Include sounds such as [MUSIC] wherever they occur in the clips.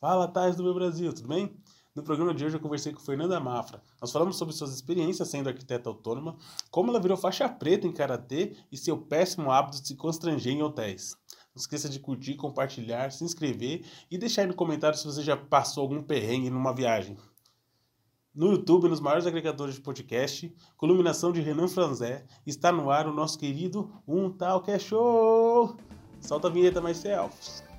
Fala, Thais do meu Brasil, tudo bem? No programa de hoje eu conversei com Fernanda Mafra. Nós falamos sobre suas experiências sendo arquiteta autônoma, como ela virou faixa preta em karatê e seu péssimo hábito de se constranger em hotéis. Não esqueça de curtir, compartilhar, se inscrever e deixar aí no comentário se você já passou algum perrengue numa viagem. No YouTube, nos maiores agregadores de podcast, com iluminação de Renan Franzé, está no ar o nosso querido Um Tal Que é Show! Solta a vinheta, mais selfies.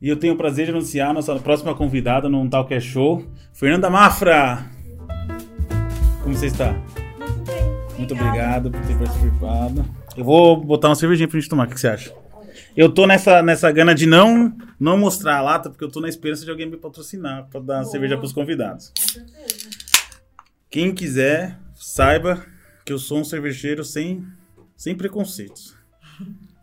E eu tenho o prazer de anunciar a nossa próxima convidada num tal que é show, Fernanda Mafra. Como você está? Muito bem. Muito obrigado por ter participado. Eu vou botar uma cervejinha pra gente tomar, o que que você acha? Eu tô nessa, nessa gana de não, não mostrar a lata, porque eu tô na esperança de alguém me patrocinar pra dar Boa. cerveja pros convidados. Com certeza. Quem quiser, saiba que eu sou um cervejeiro sem, sem preconceitos.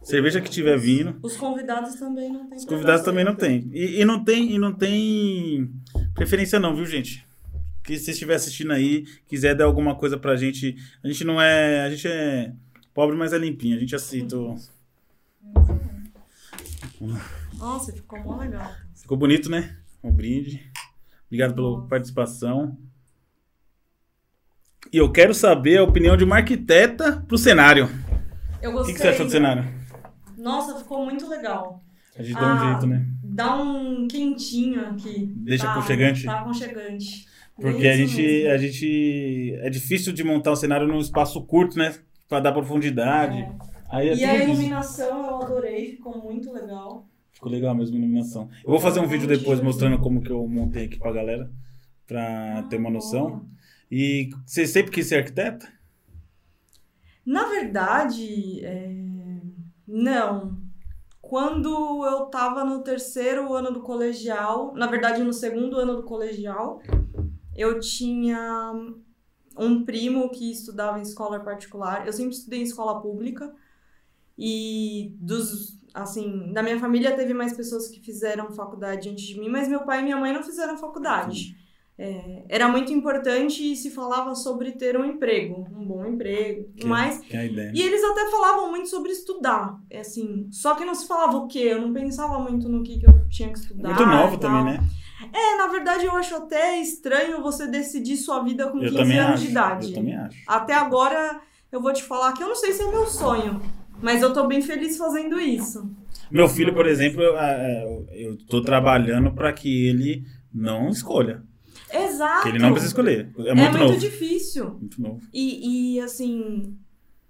Cerveja que tiver vindo, Os convidados também não têm Os convidados também não tem. E, e não tem. e não tem preferência não, viu, gente? Que se você estiver assistindo aí, quiser dar alguma coisa pra gente. A gente não é. A gente é pobre, mas é limpinho. A gente aceita. o- Nossa, ficou mó legal. Ficou bonito, né? Um brinde. Obrigado pela participação. E eu quero saber a opinião de uma arquiteta pro cenário. Eu O gostei. que, que você achou do cenário? Nossa, ficou muito legal. A gente dá um Ah, jeito, né? Dá um quentinho aqui. Deixa tá, aconchegante? Tá aconchegante. Porque a gente, mesmo. a gente. É difícil de montar um cenário num espaço curto, né? Pra dar profundidade. É. Aí é E a tudo isso. iluminação eu adorei, ficou muito legal. Ficou legal mesmo a iluminação. Eu vou fazer um vídeo depois mostrando como que eu montei aqui pra galera. Pra ter uma noção. E você sempre quis ser arquiteta? Na verdade, é, não. Quando eu tava no terceiro ano do colegial, na verdade no segundo ano do colegial, eu tinha um primo que estudava em escola particular. Eu sempre estudei em escola pública e dos assim, da minha família teve mais pessoas que fizeram faculdade antes de mim, mas meu pai e minha mãe não fizeram faculdade. É, era muito importante e se falava sobre ter um emprego, um bom emprego, Que, mas que e eles até falavam muito sobre estudar, é assim, só que não se falava o quê, eu não pensava muito no que, que eu tinha que estudar. Muito novo também, né? É, na verdade eu acho até estranho você decidir sua vida com Eu 15 também anos acho. de idade. Eu também acho. Até agora eu vou te falar que eu não sei se é meu sonho, mas eu tô bem feliz fazendo isso. Meu filho, por exemplo, eu, é, eu tô trabalhando pra que ele não escolha. Exato. Que ele não precisa escolher. É É muito muito novo. difícil. Muito novo. E, e, assim,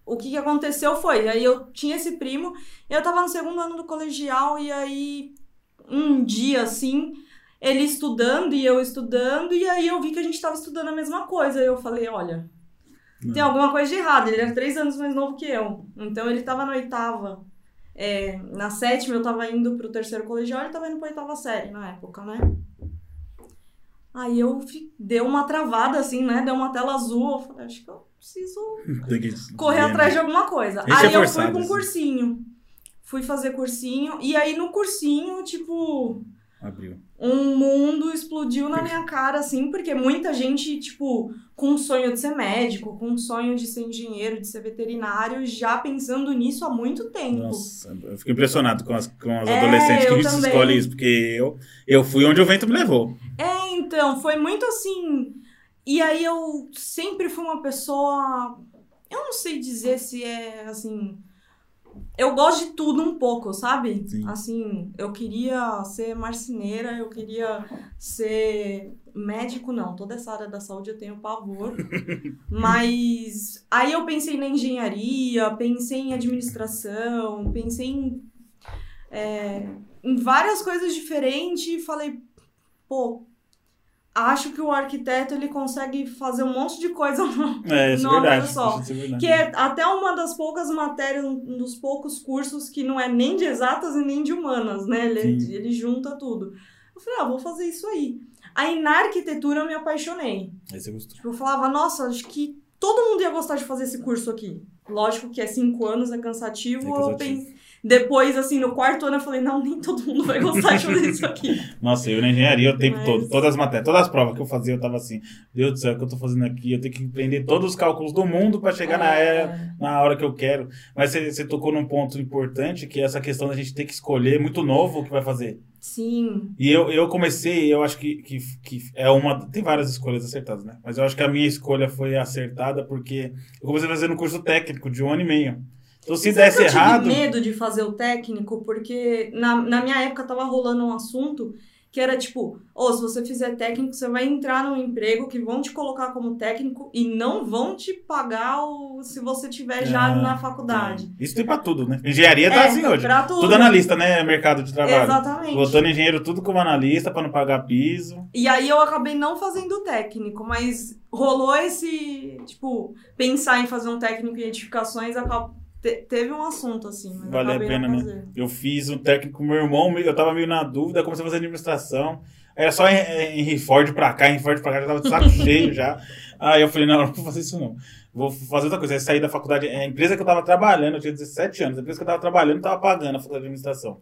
o que, aconteceu foi, aí eu tinha esse primo, eu tava no segundo ano do colegial, e aí um dia assim, ele estudando e eu estudando, e aí eu vi que a gente tava estudando a mesma coisa. E eu falei, olha, tem Não. alguma coisa de errado. Ele era três anos mais novo que eu. Então ele tava na oitava. É, na sétima eu tava indo pro terceiro colegial, ele tava indo pra oitava série na época, né? Aí eu deu uma travada, assim, né? Deu uma tela azul. Eu falei, acho que eu preciso [LAUGHS] que correr ver, atrás de né? alguma coisa. Esse aí é eu forçado, fui pra um assim. cursinho. Fui fazer cursinho. E aí no cursinho, tipo, Abriu. um mundo explodiu na minha [LAUGHS] cara, assim, porque muita gente, tipo, com um sonho de ser médico, com um sonho de ser engenheiro, de ser veterinário, já pensando nisso há muito tempo. Nossa, eu fico impressionado com as, com as É, adolescentes que eu a gente também. escolhe isso, porque eu, eu fui onde o vento me levou. É, então, foi muito assim. E aí eu sempre fui uma pessoa. Eu não sei dizer se é assim. Eu gosto de tudo um pouco, sabe? Sim. Assim, eu queria ser marceneira, eu queria ser médico, não. Toda essa área da saúde eu tenho pavor. [LAUGHS] Mas aí eu pensei na engenharia, pensei em administração, pensei em, é, em várias coisas diferentes e falei, pô, acho que o arquiteto ele consegue fazer um monte de coisa [LAUGHS] É, isso é verdade. só, Isso é verdade. que é até uma das poucas matérias, um dos poucos cursos que não é nem de exatas e nem de humanas, né? Ele, Sim. ele junta tudo. Eu falei, ah, vou fazer isso aí. Aí na arquitetura eu me apaixonei. Aí você gostou. Eu falava, nossa, acho que todo mundo ia gostar de fazer esse curso aqui. Lógico que é cinco anos, é cansativo. É Eu cansativo. pen- Depois, assim, no quarto ano eu falei, não, nem todo mundo vai gostar de fazer isso aqui. [LAUGHS] Nossa, eu na engenharia o tempo Mas- todo, todas as matérias, todas as provas que eu fazia, eu tava assim, Deus do céu, o que eu tô fazendo aqui? Eu tenho que aprender todos os cálculos do mundo pra chegar na, era, na hora que eu quero. Mas você, você tocou num ponto importante, que é essa questão da gente ter que escolher muito novo o que vai fazer. Sim. E eu, eu comecei, eu acho que, que, que é uma. Tem várias escolhas acertadas, né? Mas eu acho que a minha escolha foi acertada porque eu comecei fazendo um curso técnico de um ano e meio. Então, se sabe desse que eu tive errado. medo de fazer o técnico, porque na, na minha época tava rolando um assunto que era tipo, ou se você fizer técnico, você vai entrar num emprego que vão te colocar como técnico e não vão te pagar o, se você tiver já Ah, na faculdade. Isso tem pra tudo, né? Engenharia tá É, assim hoje. pra tudo. Tudo analista, né? Mercado de trabalho. Exatamente. Botando engenheiro tudo como analista pra não pagar piso. E aí eu acabei não fazendo técnico, mas rolou esse, tipo, pensar em fazer um técnico em edificações, acab- te- teve um assunto assim, mas Vale a pena, né? Eu fiz um técnico com meu irmão, eu tava meio na dúvida, comecei a fazer administração. Era só em, em Ford pra cá, em Ford pra cá, já tava de saco [LAUGHS] cheio já. Aí eu falei, não, [LAUGHS] não vou fazer isso não. Vou fazer outra coisa. Aí saí da faculdade, a empresa que eu tava trabalhando, eu tinha 17 anos, a empresa que eu tava trabalhando tava pagando a faculdade de administração.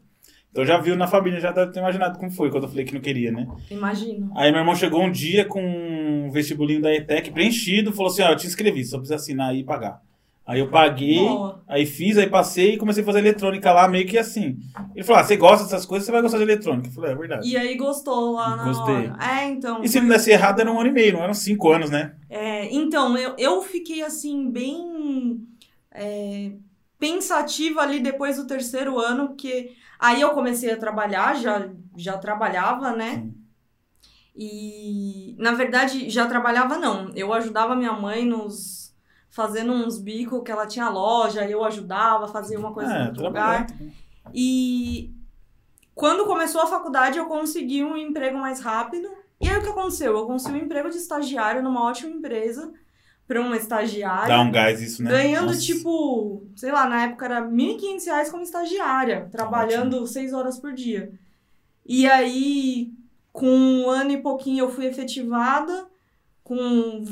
Então já viu na família, já deve ter imaginado como foi quando eu falei que não queria, né? Imagino. Aí meu irmão chegou um dia com um vestibulinho da ETEC preenchido, falou assim, ó, eu te inscrevi, só precisa assinar aí e pagar. Aí eu paguei, Boa. aí fiz, aí passei e comecei a fazer eletrônica lá, meio que assim. Ele falou, ah, você gosta dessas coisas, você vai gostar de eletrônica. Eu falei, é verdade. E aí gostou lá na Gostei. hora. É, então. E se não desse errado, era um ano e meio, não eram cinco anos, né? É, então, eu, eu fiquei assim, bem é, pensativa ali depois do terceiro ano, porque aí eu comecei a trabalhar, já, já trabalhava, né? Sim. E na verdade já trabalhava não. Eu ajudava minha mãe nos fazendo uns bicos que ela tinha loja, eu ajudava, fazia uma coisa É, outro lugar. E quando começou a faculdade, eu consegui um emprego mais rápido. E aí o que aconteceu? Eu consegui um emprego de estagiário numa ótima empresa para uma estagiária. Dá um gás isso, né? Ganhando, Nossa. tipo, sei lá, na época era 1.500 reais como estagiária, trabalhando seis horas por dia. E aí, com um ano e pouquinho, eu fui efetivada. Com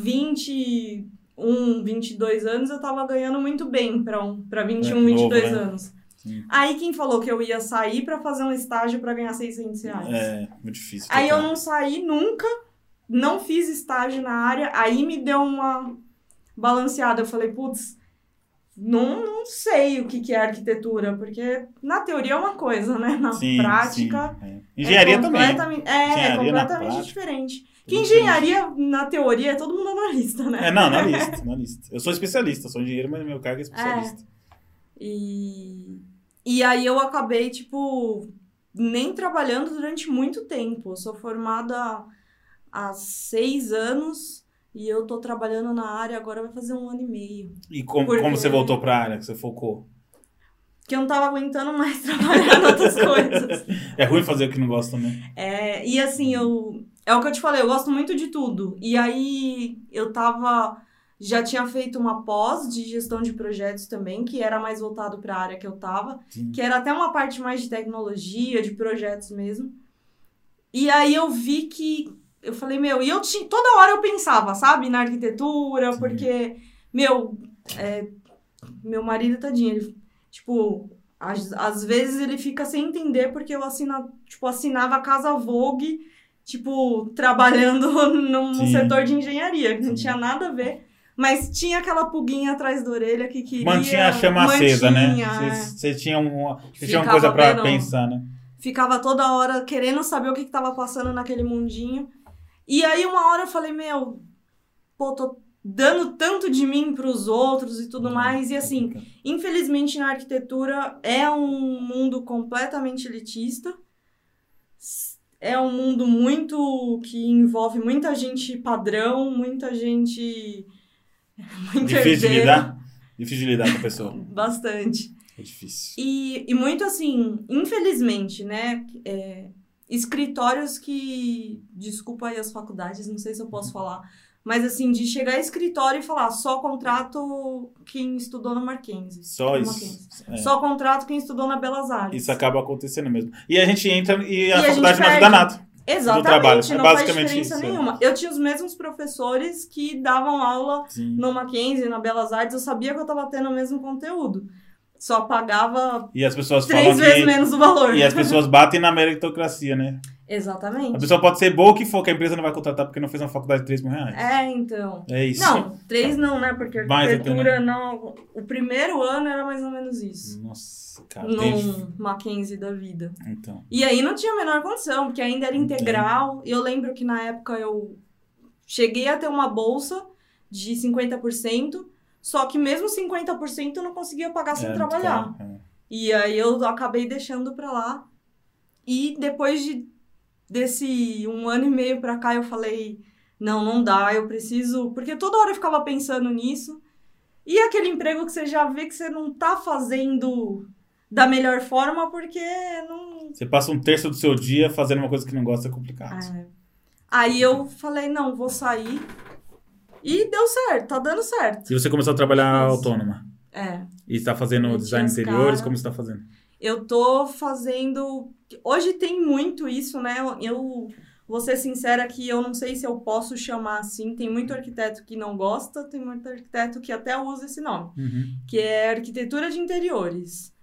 21, 22 anos, eu tava ganhando muito bem para um, pra 21, É, novo, 22 né? anos. Sim. Aí, quem falou que eu ia sair para fazer um estágio para ganhar 600 reais? É, muito difícil. Aí eu não saí nunca, não fiz estágio na área, aí me deu uma balanceada. Eu falei, putz, não, não sei o que, que é arquitetura, porque na teoria é uma coisa, né? Na Sim, prática. sim, é. Engenharia é também. completamente, É, Engenharia é completamente diferente. Que engenharia, na teoria, é todo mundo analista, né? É, não, [LAUGHS] analista, analista. Eu sou especialista, sou engenheiro, mas meu cargo é especialista. E, e aí eu acabei, tipo, nem trabalhando durante muito tempo. Eu sou formada há seis anos e eu tô trabalhando na área agora vai fazer um ano e meio. E como, Porque- como você voltou pra área que você focou? Porque eu não tava aguentando mais [LAUGHS] trabalhar em outras coisas. É ruim fazer o que não gosta, né? É, e assim, eu. É o que eu te falei, eu gosto muito de tudo. E aí eu tava. Já tinha feito uma pós de gestão de projetos também, que era mais voltado para a área que eu tava. Sim. que era até uma parte mais de tecnologia, de projetos mesmo. E aí eu vi que eu falei, meu, e eu tinha, toda hora eu pensava, sabe, na arquitetura, Sim. porque, meu, é, meu marido, tadinho, ele, tipo, às, às vezes ele fica sem entender porque eu assina, tipo, assinava a Casa Vogue, tipo, trabalhando [LAUGHS] num Sim. setor de engenharia, que não tinha nada a ver. Mas tinha aquela pulguinha atrás da orelha que queria. Mantinha a chama acesa, né? mantinha, é. Você você tinha, uma, tinha uma coisa pra vendo- pensar, né? ficava toda hora querendo saber o que, que tava passando naquele mundinho. E aí uma hora eu falei, meu, pô, tô dando tanto de mim pros outros e tudo mais. E assim, infelizmente na arquitetura é um mundo completamente elitista. É um mundo muito que envolve muita gente padrão, muita gente [LAUGHS] muito Difícil de herdeiro. lidar. Difícil de lidar com a pessoa. [LAUGHS] Bastante. É difícil. E, e muito assim, infelizmente, né? é, escritórios que. Desculpa aí as faculdades, não sei se eu posso falar. Mas assim, de chegar a escritório e falar, só contrato quem estudou no Mackenzie. Só isso. É. Só contrato quem estudou na Belas Artes. Isso acaba acontecendo mesmo. E a gente entra e a E faculdade gente não ajuda nada. Exatamente, trabalho. É não faz basicamente diferença isso, é. nenhuma. Eu tinha os mesmos professores que davam aula Sim. no Mackenzie, na Belas Artes, eu sabia que eu tava tendo o mesmo conteúdo. só pagava E as pessoas três falam vezes que... menos o valor. E as pessoas batem na meritocracia, né? A Exatamente. pessoa pode ser boa o que for, que a empresa não vai contratar porque não fez uma faculdade de 3 mil reais. É, então. É isso. Não, três não, né? Porque Mais até, arquitetura não. O primeiro ano era mais ou menos isso. Nossa, cara. No Mackenzie da vida. Então. E aí não tinha a menor condição, porque ainda era integral. E eu lembro que na época eu cheguei a ter uma bolsa de 50%, só que mesmo 50% eu não conseguia pagar sem é, trabalhar. cara, é. E aí eu acabei deixando pra lá. E depois de desse um ano e meio pra cá eu falei, não, não dá, eu preciso, porque toda hora eu ficava pensando nisso. E aquele emprego que você já vê que você não tá fazendo da melhor forma porque não Você passa um terço do seu dia fazendo uma coisa que não gosta é complicado. É. Aí eu falei, não, vou sair. E deu certo, tá dando certo. E você começou a trabalhar Isso. autônoma. É. E está fazendo design interiores, como você está fazendo? Eu tô fazendo. Hoje tem muito isso, né? Eu vou ser sincera que eu não sei se eu posso chamar assim. Tem muito arquiteto que não gosta, tem muito arquiteto que até usa esse nome, Uhum. que é arquitetura de interiores.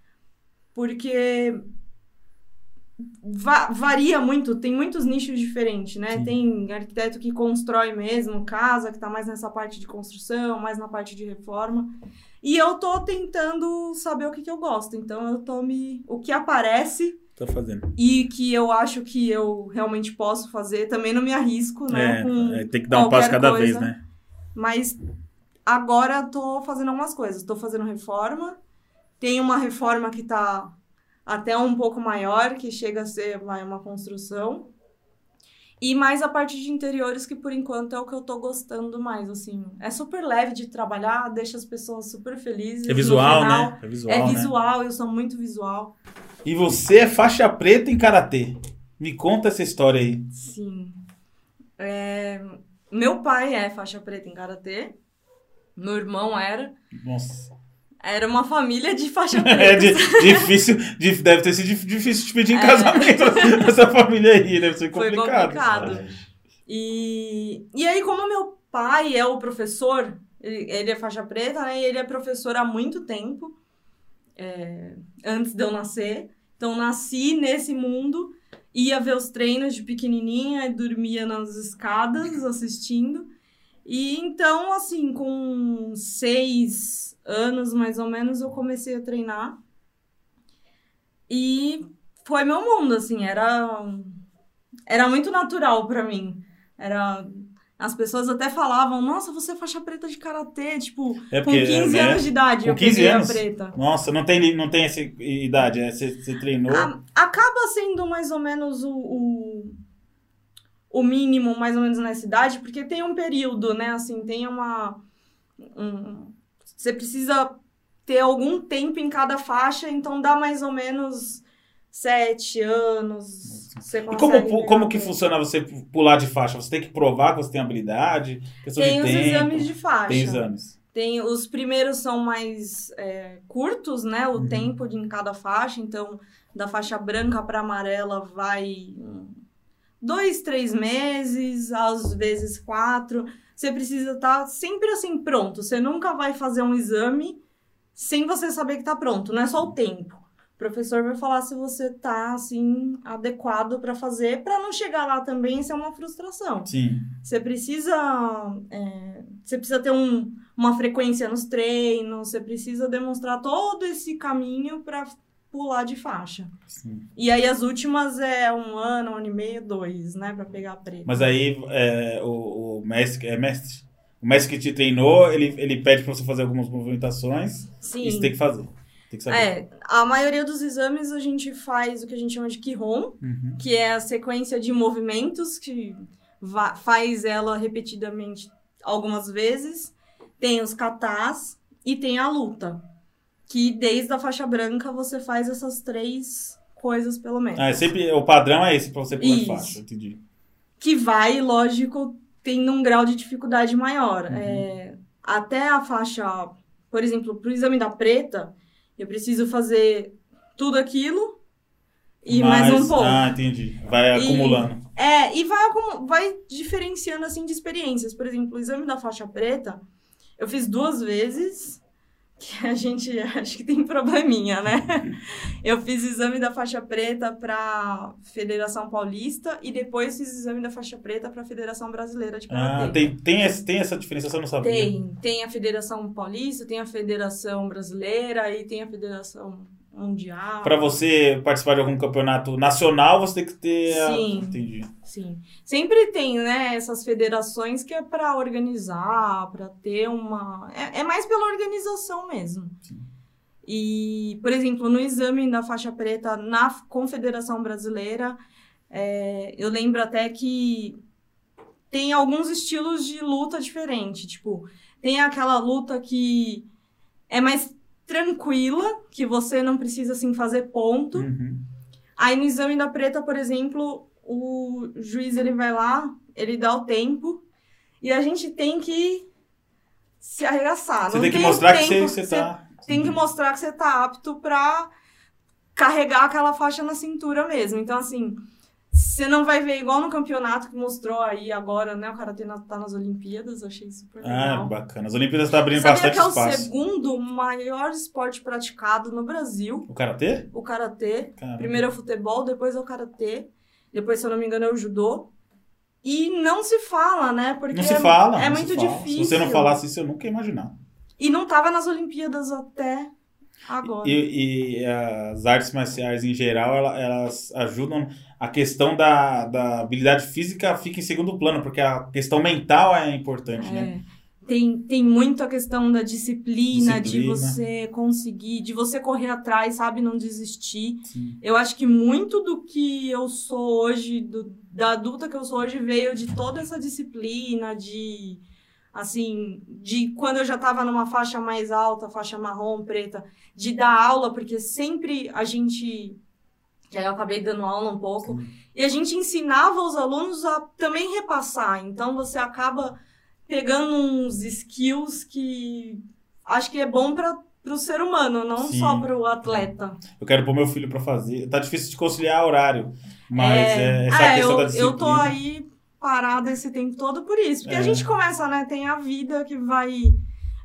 Porque va- varia muito, tem muitos nichos diferentes, né? Sim. Tem arquiteto que constrói mesmo casa, que tá mais nessa parte de construção, mais na parte de reforma. E eu tô tentando saber o que, que eu gosto. Então eu tô me. O que aparece Tá fazendo. e que eu acho que eu realmente posso fazer, também não me arrisco, né? É, é, tem que dar um passo cada coisa. vez, né? Mas agora tô fazendo algumas coisas. Tô fazendo reforma. Tem uma reforma que tá até um pouco maior, que chega a ser uma construção. E mais a parte de interiores, que por enquanto é o que eu tô gostando mais, assim. É super leve de trabalhar, deixa as pessoas super felizes. É visual, final. né? É visual, É né? visual, eu sou muito visual. E você é faixa preta em karatê. Me conta essa história aí. Sim. É, Meu pai é faixa preta em karatê. Meu irmão era. Nossa. Era uma família de faixa [LAUGHS] É preta. di- difícil, dif- deve ter sido dif- difícil te pedir em É. casamento [LAUGHS] essa família aí, deve ser Foi complicado. complicado. E, e aí, como meu pai é o professor, ele, ele é faixa preta, né? E ele é professor há muito tempo, é, antes de eu nascer. Então, nasci nesse mundo, ia ver os treinos de pequenininha e dormia nas escadas assistindo. E então, assim, com seis anos mais ou menos, eu comecei a treinar. E foi meu mundo, assim, era era muito natural pra mim. Era as pessoas até falavam: "Nossa, você é faixa preta de karatê", tipo, É com porque, 15 né? anos de idade Com eu 15 peguei anos? preta. Nossa, não tem, não tem essa idade, é, você, você treinou. A- acaba sendo mais ou menos o, o, o mínimo, mais ou menos nessa idade, porque tem um período, né? Assim, tem uma. um- você precisa ter algum tempo em cada faixa, então dá mais ou menos sete anos. Você E como, como que funciona você pular de faixa? Você tem que provar que você tem habilidade? Tem os tempo, exames de faixa. Tem exames. Tem, os primeiros são mais é, curtos, né? O Uhum. tempo de em cada faixa. Então, da faixa branca para amarela vai dois, três meses, às vezes quatro. Você precisa estar sempre assim pronto. Você nunca vai fazer um exame sem você saber que tá pronto. Não é só o tempo. O professor vai falar se você tá assim adequado para fazer, para não chegar lá também e ser uma frustração. Sim. Você precisa. é, você precisa ter um, uma frequência nos treinos, você precisa demonstrar todo esse caminho para pular de faixa. sim. E aí as últimas é um ano, um ano e meio, dois, né? Pra pegar a preta. Mas aí é, o, o mestre, é mestre? O mestre que te treinou, ele, ele pede pra você fazer algumas movimentações Sim. e você tem que fazer. Tem que saber. É, a maioria dos exames a gente faz o que a gente chama de Kihon, Uhum. que é a sequência de movimentos que faz ela repetidamente algumas vezes. Tem os katas e tem a luta, que desde a faixa branca você faz essas três coisas pelo menos. Ah, é sempre, o padrão é esse pra você pular de faixa, entendi. Que vai, lógico, tendo um grau de dificuldade maior. Uhum. É, até a faixa, por exemplo, pro exame da preta, eu preciso fazer tudo aquilo e mais um pouco. Ah, entendi. Vai E- acumulando. É, e vai, vai diferenciando, assim, de experiências. Por exemplo, o exame da faixa preta, eu fiz duas vezes, que a gente [LAUGHS] acho que tem probleminha, né? [LAUGHS] Eu fiz exame da faixa preta para Federação Paulista e depois fiz exame da faixa preta para Federação Brasileira de Karatê. Ah, tem, tem, esse, tem essa diferença, eu não sabia. Tem, tem a Federação Paulista, tem a Federação Brasileira e tem a Federação Mundial. Pra você participar de algum campeonato nacional, você tem que ter. a- Sim. Entendi. Sim. Sempre tem, né, essas federações que é para organizar, para ter uma. É, é mais pela organização mesmo. Sim. E, por exemplo, no exame da faixa preta na Confederação Brasileira, é, eu lembro até que tem alguns estilos de luta diferente. Tipo, tem aquela luta que é mais tranquila, que você não precisa assim fazer ponto. Uhum. Aí no exame da preta, por exemplo, o juiz ele vai lá, ele dá o tempo e a gente tem que se arregaçar. Você Não tem que mostrar que tempo, você, você tá. tem que mostrar que você tá apto pra carregar aquela faixa na cintura mesmo. Então, assim, você não vai ver igual no campeonato que mostrou aí agora, né? O Karatê tá nas Olimpíadas, achei super Ah, legal. bacana. As Olimpíadas estão abrindo Sabia bastante que é o espaço. segundo maior esporte praticado no Brasil, O karatê? o Karatê. Caramba. Primeiro é o futebol, depois é o karatê, depois, se eu não me engano, é o judô. E não se fala, né? Porque Não se fala. é não muito fala. difícil. Se você não falasse isso, eu nunca ia imaginar. E não tava nas Olimpíadas até agora. E, e as artes marciais em geral, ela- elas ajudam. A questão da, da habilidade física fica em segundo plano, porque a questão mental é importante, né? É. Tem, tem muito a questão da disciplina, de Disciplina. você conseguir, de você correr atrás, sabe? Não desistir. Sim. Eu acho que muito do que eu sou hoje, do- da adulta que eu sou hoje, veio de toda essa disciplina, de. Assim, de quando eu já tava numa faixa mais alta, faixa marrom, preta, de dar aula, porque sempre a gente. Aí eu acabei dando aula um pouco. E a gente ensinava os alunos a também repassar. Então você acaba pegando uns skills que acho que é bom para o ser humano, não Sim. só para o atleta. Eu quero pôr meu filho pra fazer. Tá difícil de conciliar horário, mas É, é, essa é, questão eu, da eu disciplina. tô aí parada esse tempo todo por isso. Porque É. a gente começa, né? Tem a vida que vai.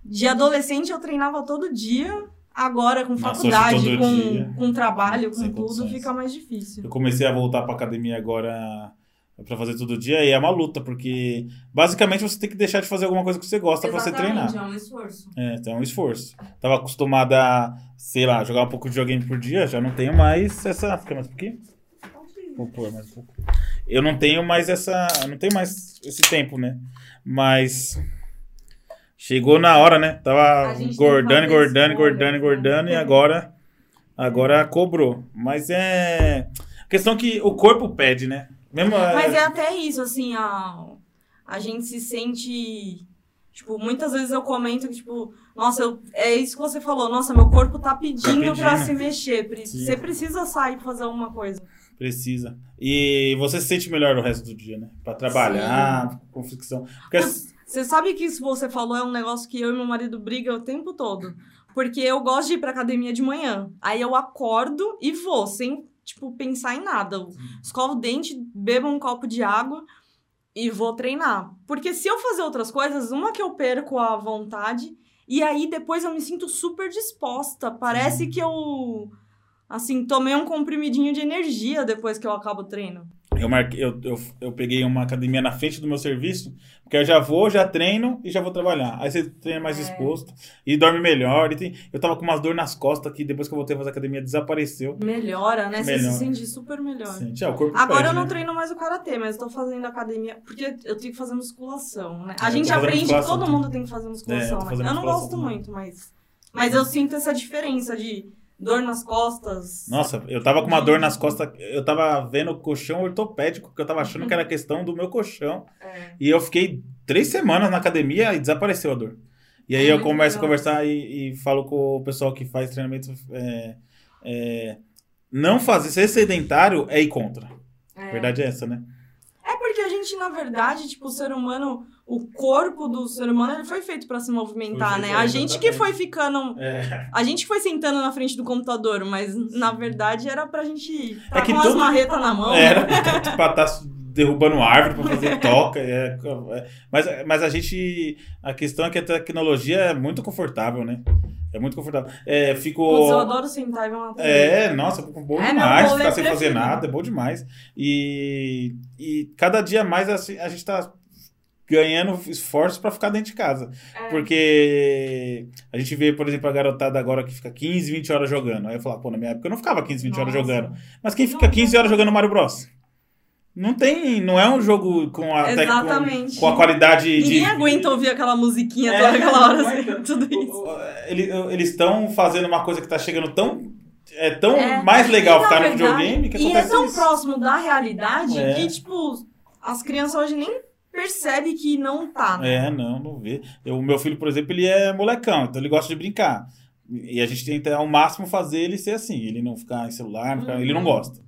De adolescente eu treinava todo dia. Agora, com Nossa, faculdade, com, dia. com trabalho, com Sem tudo, condições. fica mais difícil. Eu comecei a voltar pra academia agora pra fazer todo dia e é uma luta, porque basicamente você tem que deixar de fazer alguma coisa que você gosta pra você treinar. é um esforço. É, então é um esforço. Tava acostumada a, sei lá, jogar um pouco de joguinho por dia, já não tenho mais essa. Fica mais um pouquinho? Vou pôr mais um pouco. Eu não tenho mais essa. Não tenho mais esse tempo, né? Mas. Chegou na hora, né? Tava engordando, engordando, engordando, né? engordando, e agora. Agora cobrou. Mas é. A questão que o corpo pede, né? Mesmo, Mas é até isso, assim, a, a gente se sente. Tipo, muitas vezes eu comento que, tipo, nossa, eu- é isso que você falou, nossa, meu corpo tá pedindo, pra pedindo. se mexer. Você precisa sair pra fazer alguma coisa. Precisa. E você se sente melhor o resto do dia, né? Pra trabalhar, com fricção. Porque Você sabe que isso você falou é um negócio que eu e meu marido briga o tempo todo. Porque eu gosto de ir pra academia de manhã. Aí eu acordo e vou, sem, tipo, pensar em nada. Eu escovo o dente, bebo um copo de água e vou treinar. Porque se eu fazer outras coisas, uma que eu perco a vontade, e aí depois eu me sinto super disposta. Parece que eu, assim, tomei um comprimidinho de energia depois que eu acabo o treino. Eu, marquei, eu, eu, eu peguei uma academia na frente do meu serviço, porque eu já vou, já treino e já vou trabalhar. Aí você treina mais É. disposto e dorme melhor. E tem- eu tava com umas dor nas costas que depois que eu voltei a fazer academia desapareceu. Melhora, né? Você Melhora. se sente super melhor. Sente, corpo Agora eu não né? treino mais o karatê, mas eu tô fazendo academia. Porque eu tenho que fazer musculação, né? É, A gente tô fazendo aprende que todo mundo tem que fazer É, eu musculação, né? Eu não gosto também. muito, mas. Mas eu sinto essa diferença de dor nas costas. Nossa, eu tava com uma dor nas costas. Eu tava vendo o colchão ortopédico, porque eu tava achando que era questão do meu colchão. É. E eu fiquei três semanas na academia e desapareceu a dor. E aí É eu começo a conversar e, e falo com o pessoal que faz treinamento. é, é, não fazer, ser sedentário é ir contra. A É. verdade é essa, né? É porque a gente, na verdade, tipo, o ser humano, o corpo do ser humano, ele foi feito pra se movimentar, né? A gente que foi ficando. É. A gente foi sentando na frente do computador, mas na verdade era pra gente tá É que com as marretas na mão. Era pra estar derrubando árvore para fazer toca. É, é, mas, mas a gente. A questão é que a tecnologia é muito confortável, né? É muito confortável. É, fico... Putz, eu adoro sentar e ver uma. É, nossa, bom É, demais ficar sem fazer nada, é bom demais. E, e cada dia mais assim, a gente tá ganhando esforços para ficar dentro de casa. É. Porque a gente vê, por exemplo, a garotada agora que fica 15, 20 horas jogando. Aí eu falo, pô, na minha época eu não ficava 15, 20 horas Nossa. jogando. Mas quem fica 15 horas jogando Mario Bros? Não tem, não é um jogo com a, com, Exatamente. com a qualidade de Ninguém aguenta ouvir aquela musiquinha É, toda aquela hora, assim, tudo isso. Ele- Eles estão fazendo uma coisa que tá chegando tão. É tão É. mais legal E, ficar no verdade, videogame que E é tão isso. próximo da realidade É. que, tipo, as crianças hoje nem percebem que não tá. né? É, não, não vê. Eu- O meu filho, por exemplo, ele é molecão, então ele gosta de brincar. E a gente tenta ao máximo fazer ele ser assim, ele não ficar em celular, não ficar- ele não gosta.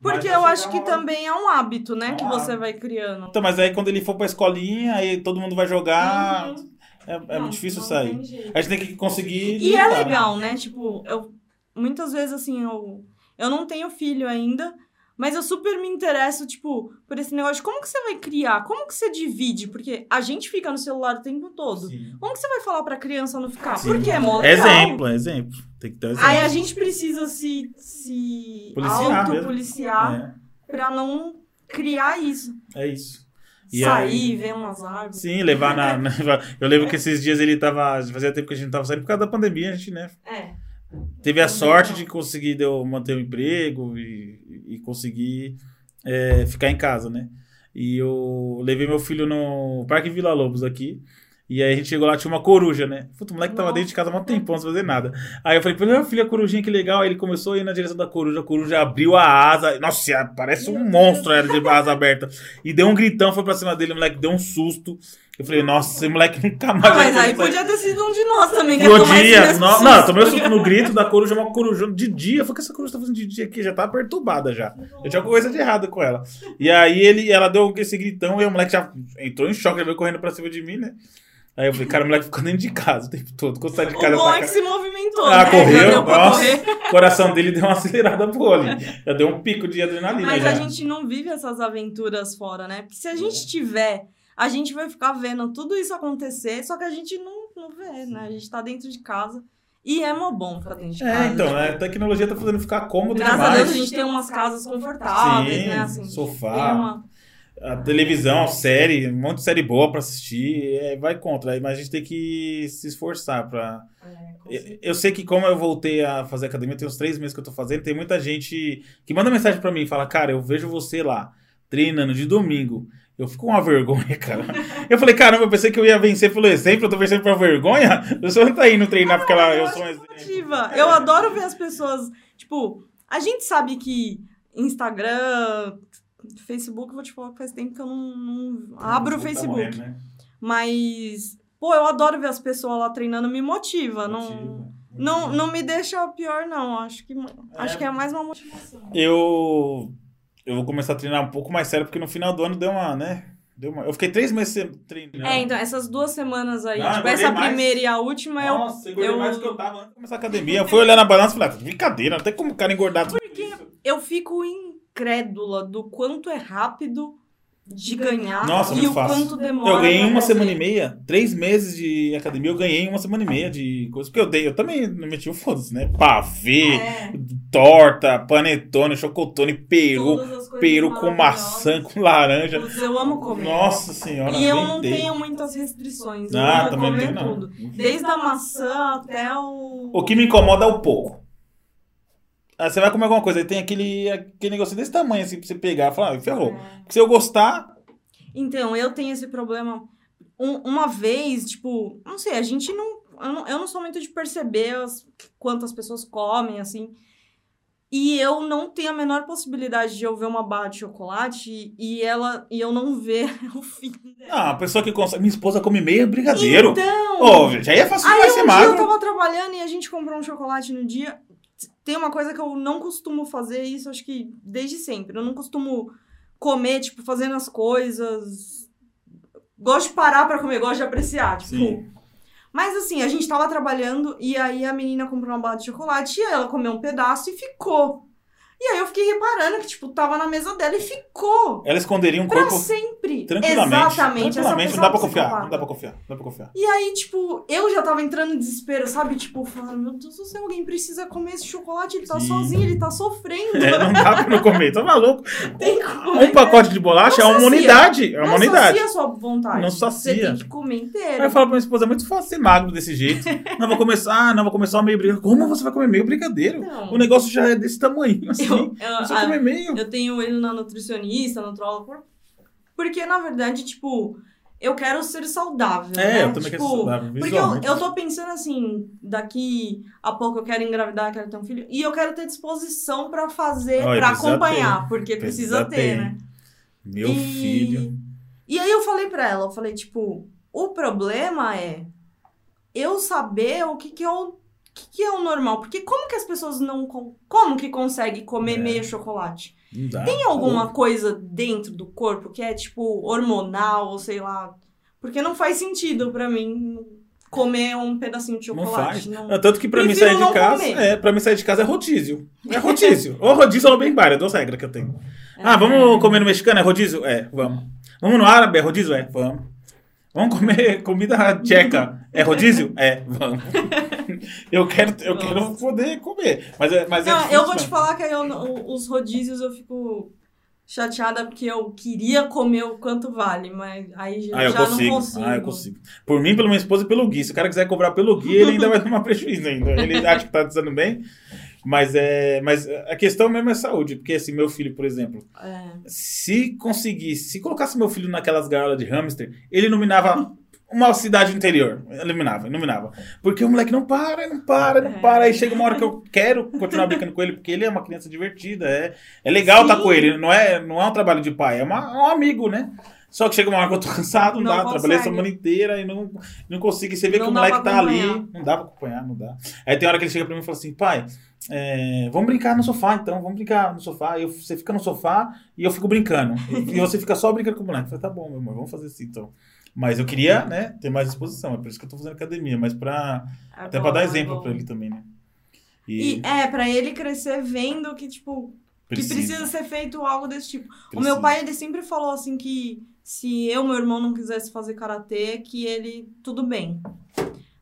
Porque Mas eu acho chegar que também é um hábito, né? É um que você hábito. vai criando. Então, mas aí quando ele for pra escolinha, aí todo mundo vai jogar, Uhum. é, é Não, muito difícil não sair. tem jeito. A gente tem que conseguir. E é né? legal, né? Tipo, eu muitas vezes assim, eu, eu não tenho filho ainda, mas eu super me interesso, tipo, por esse negócio de como que você vai criar, como que você divide, porque a gente fica no celular o tempo todo. Sim. Como que você vai falar pra criança não ficar? Sim. Porque é mó legal. Exemplo, exemplo. Tem que ter exemplo. Aí a gente precisa se, se Policiar autopoliciar pra não criar isso. É, é isso. E Sair, aí- ver umas árvores. Sim, levar na, [LAUGHS] na- Eu lembro que esses dias ele tava. Fazia tempo que a gente não tava saindo por causa da pandemia, a gente, né? É. Teve a sorte de conseguir deu, manter o emprego e, e conseguir é, ficar em casa, né? E eu levei meu filho no Parque Vila Lobos aqui. E aí a gente chegou lá, tinha uma coruja, né? Puta, o moleque tava Nossa. dentro de casa há um tempão sem fazer nada. Aí eu falei, meu filho, a corujinha, que legal. Aí ele começou a ir na direção da coruja, a coruja abriu a asa. Nossa, parece um monstro, era de asa aberta. E deu um gritão, foi pra cima dele, o moleque deu um susto. Eu falei, nossa, esse moleque [LAUGHS] nunca mais Ah, mas aí podia ter sido um de nós também. que Podia. No, não, eu tomei um susto no grito da coruja, uma coruja de dia. Eu falei, o que essa coruja tá fazendo de dia aqui? Já tá perturbada já. Eu tinha alguma coisa de errado com ela. E aí ele, ela deu esse gritão e o moleque já entrou em choque, já veio correndo pra cima de mim, né? Aí eu falei, cara, o moleque ficou dentro de casa o tempo todo. Quando sai de O casa bom pra é que cá. se movimentou, Ah, né? correu, nossa. O coração dele deu uma acelerada boa ali. Já deu um pico de adrenalina. Mas já. a gente não vive essas aventuras fora, né? Porque se a gente tiver, a gente vai ficar vendo tudo isso acontecer, só que a gente não, não vê, né? A gente tá dentro de casa. E é mó bom ficar dentro de casa. É, então, né? a tecnologia tá fazendo ficar cômodo Graças a demais. Deus a gente tem umas casas confortáveis, Sim, né? Assim, sofá. uma- a televisão, série, um monte de série boa pra assistir, é, vai contra. Mas a gente tem que se esforçar pra. Eu, eu sei que como eu voltei a fazer academia, tem uns três meses que eu tô fazendo, tem muita gente que manda mensagem pra mim e fala, cara, eu vejo você lá, treinando de domingo. Eu fico com uma vergonha, [LAUGHS] cara. Eu falei, caramba, eu pensei que eu ia vencer pelo exemplo, eu tô vencendo por vergonha? [LAUGHS] Eu só não tá indo treinar porque ela, eu acho sou um exemplo. Eu adoro ver as pessoas. Tipo, a gente sabe que Instagram, Facebook, vou te falar que faz tempo que eu não, não abro o Facebook. morrendo, né? Mas, pô, eu adoro ver as pessoas lá treinando, me motiva. Não, Motiva, não, motiva. não me deixa pior, não. Acho que, acho que é mais uma motivação. Eu, eu vou começar a treinar um pouco mais sério, porque no final do ano deu uma, né? Deu uma, eu fiquei três meses treinando. É, então, essas duas semanas aí, Ah, tipo, essa mais. primeira e a última, eu, Nossa, engordei eu- mais do que eu tava antes de começar a academia. Eu fui olhar na balança e falei, ah, brincadeira, não tem como o cara engordar tudo isso. eu fico incrédula do quanto é rápido de ganhar Nossa, e o fácil. quanto demora. Eu ganhei uma fazer. semana e meia, três meses de academia, eu ganhei uma semana e meia de coisa. Porque eu dei, eu também não meti o foda-se, né? Pavê, É, torta, panetone, chocotone, peru, peru com maçã, com laranja. Putz, Eu amo comer. Nossa senhora, E eu não inventei. tenho muitas restrições. Eu Ah, também não comer tenho, não. tudo. Desde a maçã até o. O que me incomoda é o pouco. Aí você vai comer alguma coisa, aí tem aquele, aquele negócio desse tamanho, assim, pra você pegar e falar, ah, ferrou. É. Se eu gostar, Então, eu tenho esse problema. Um- uma vez, tipo, não sei, a gente não. Eu não, eu não sou muito de perceber as, quantas pessoas comem, assim. E eu não tenho a menor possibilidade de eu ver uma barra de chocolate e ela e eu não ver [LAUGHS] o fim dela. ah, a pessoa que consegue. Minha esposa come meio brigadeiro. Então, Ô, já ia fácil Aí demais um ser eu tava trabalhando e a gente comprou um chocolate no dia. Tem uma coisa que eu não costumo fazer, isso acho que desde sempre. Eu não costumo comer, tipo, fazendo as coisas. Gosto de parar pra comer, gosto de apreciar, tipo. Sim. Mas assim, a gente tava trabalhando e aí a menina comprou uma barra de chocolate e ela comeu um pedaço e ficou. E aí eu fiquei reparando que, tipo, tava na mesa dela e ficou. Ela esconderia um Pra corpo sempre. tranquilamente. Exatamente. Tranquilamente, não dá pra confiar. Não dá pra confiar. Não dá pra confiar. E aí, tipo, eu já tava entrando em desespero, sabe? Tipo, falando, meu Deus do céu, alguém precisa comer esse chocolate, ele tá Sim. sozinho, ele tá sofrendo. [LAUGHS] É, não dá pra não comer. Tá maluco? Tem que comer. Um pacote de bolacha é Não uma sacia. unidade. É uma Não unidade. sacia a sua vontade. Não Você sacia. tem que comer inteiro. Aí eu falo pra minha esposa, é muito fácil ser magro desse jeito. Não vou começar, ah, não vou começar o meio brigadeiro. Como você vai comer meio brigadeiro? Não. O negócio já é desse tamanho, assim. Eu, eu, Você a- comer meio. eu tenho ele na nutricionista, nutróloga, por- porque, na verdade, tipo, eu quero ser saudável. É, né? eu também quero Tipo, ser saudável. Porque eu, eu tô pensando assim, daqui a pouco eu quero engravidar, quero ter um filho, e eu quero ter disposição pra fazer, pra precisa acompanhar, porque precisa, Precisa ter, ter. né? Meu E- filho. E aí eu falei pra ela, eu falei, tipo, o problema é eu saber o que que o que que é o normal, porque como que as pessoas não, como que consegue comer É. meio chocolate? Não dá. Tem alguma coisa dentro do corpo que é, tipo, hormonal, ou sei lá. Porque não faz sentido pra mim comer um pedacinho de Não chocolate. faz. não- É, Tanto que pra mim sair de não casa. comer. É, pra mim sair de casa é rodízio. É rodízio. ou rodízio ou bem bar, é duas regras que eu tenho. Ah, vamos comer no mexicano? É rodízio? É, vamos. Vamos no árabe? É rodízio? É, vamos. Vamos comer comida tcheca? É rodízio? É, vamos. [LAUGHS] Eu quero, eu Nossa. quero poder comer. Mas é, mas é Não, difícil eu vou te falar que aí eu os rodízios eu fico chateada porque eu queria comer o quanto vale, mas aí já, Ah, eu já consigo. não consigo. Ah, eu consigo. Por mim, pela minha esposa e pelo Gui. Se o cara quiser cobrar pelo Gui, ele ainda [LAUGHS] vai tomar prejuízo ainda. Ele acha que tá dizendo bem. Mas, é, mas a questão mesmo é saúde. Porque assim, meu filho, por exemplo, É. se conseguisse, se colocasse meu filho naquelas gaiolas de hamster, ele iluminava [LAUGHS] uma cidade interior. Iluminava, iluminava. Porque o moleque não para, não para, não É. para. Aí chega uma hora que eu quero continuar brincando com ele, porque ele é uma criança divertida. É, é legal estar Sim. com ele. Não é, não é um trabalho de pai, é, uma- é um amigo, né? Só que chega uma hora que eu tô cansado, não, Não dá. Trabalhei a consegue. semana inteira e não, não consigo. E você vê Não que o moleque tá ali. Não dá pra acompanhar, não dá. Aí tem hora que ele chega pra mim e fala assim, pai, é, vamos brincar no sofá então, vamos brincar no sofá. E eu- você fica no sofá e eu fico brincando. E você fica só brincando com o moleque. Eu falei, tá bom, meu amor, vamos fazer assim então. Mas eu queria, né, ter mais disposição. É por isso que eu tô fazendo academia. Mas pra, É até bom, pra dar é exemplo bom. pra ele também, né? E, E é, pra ele crescer vendo que, tipo, que precisa ser feito algo desse tipo. O meu precisa. pai, ele sempre falou assim que se eu, meu irmão, não quisesse fazer karatê, que ele, tudo bem.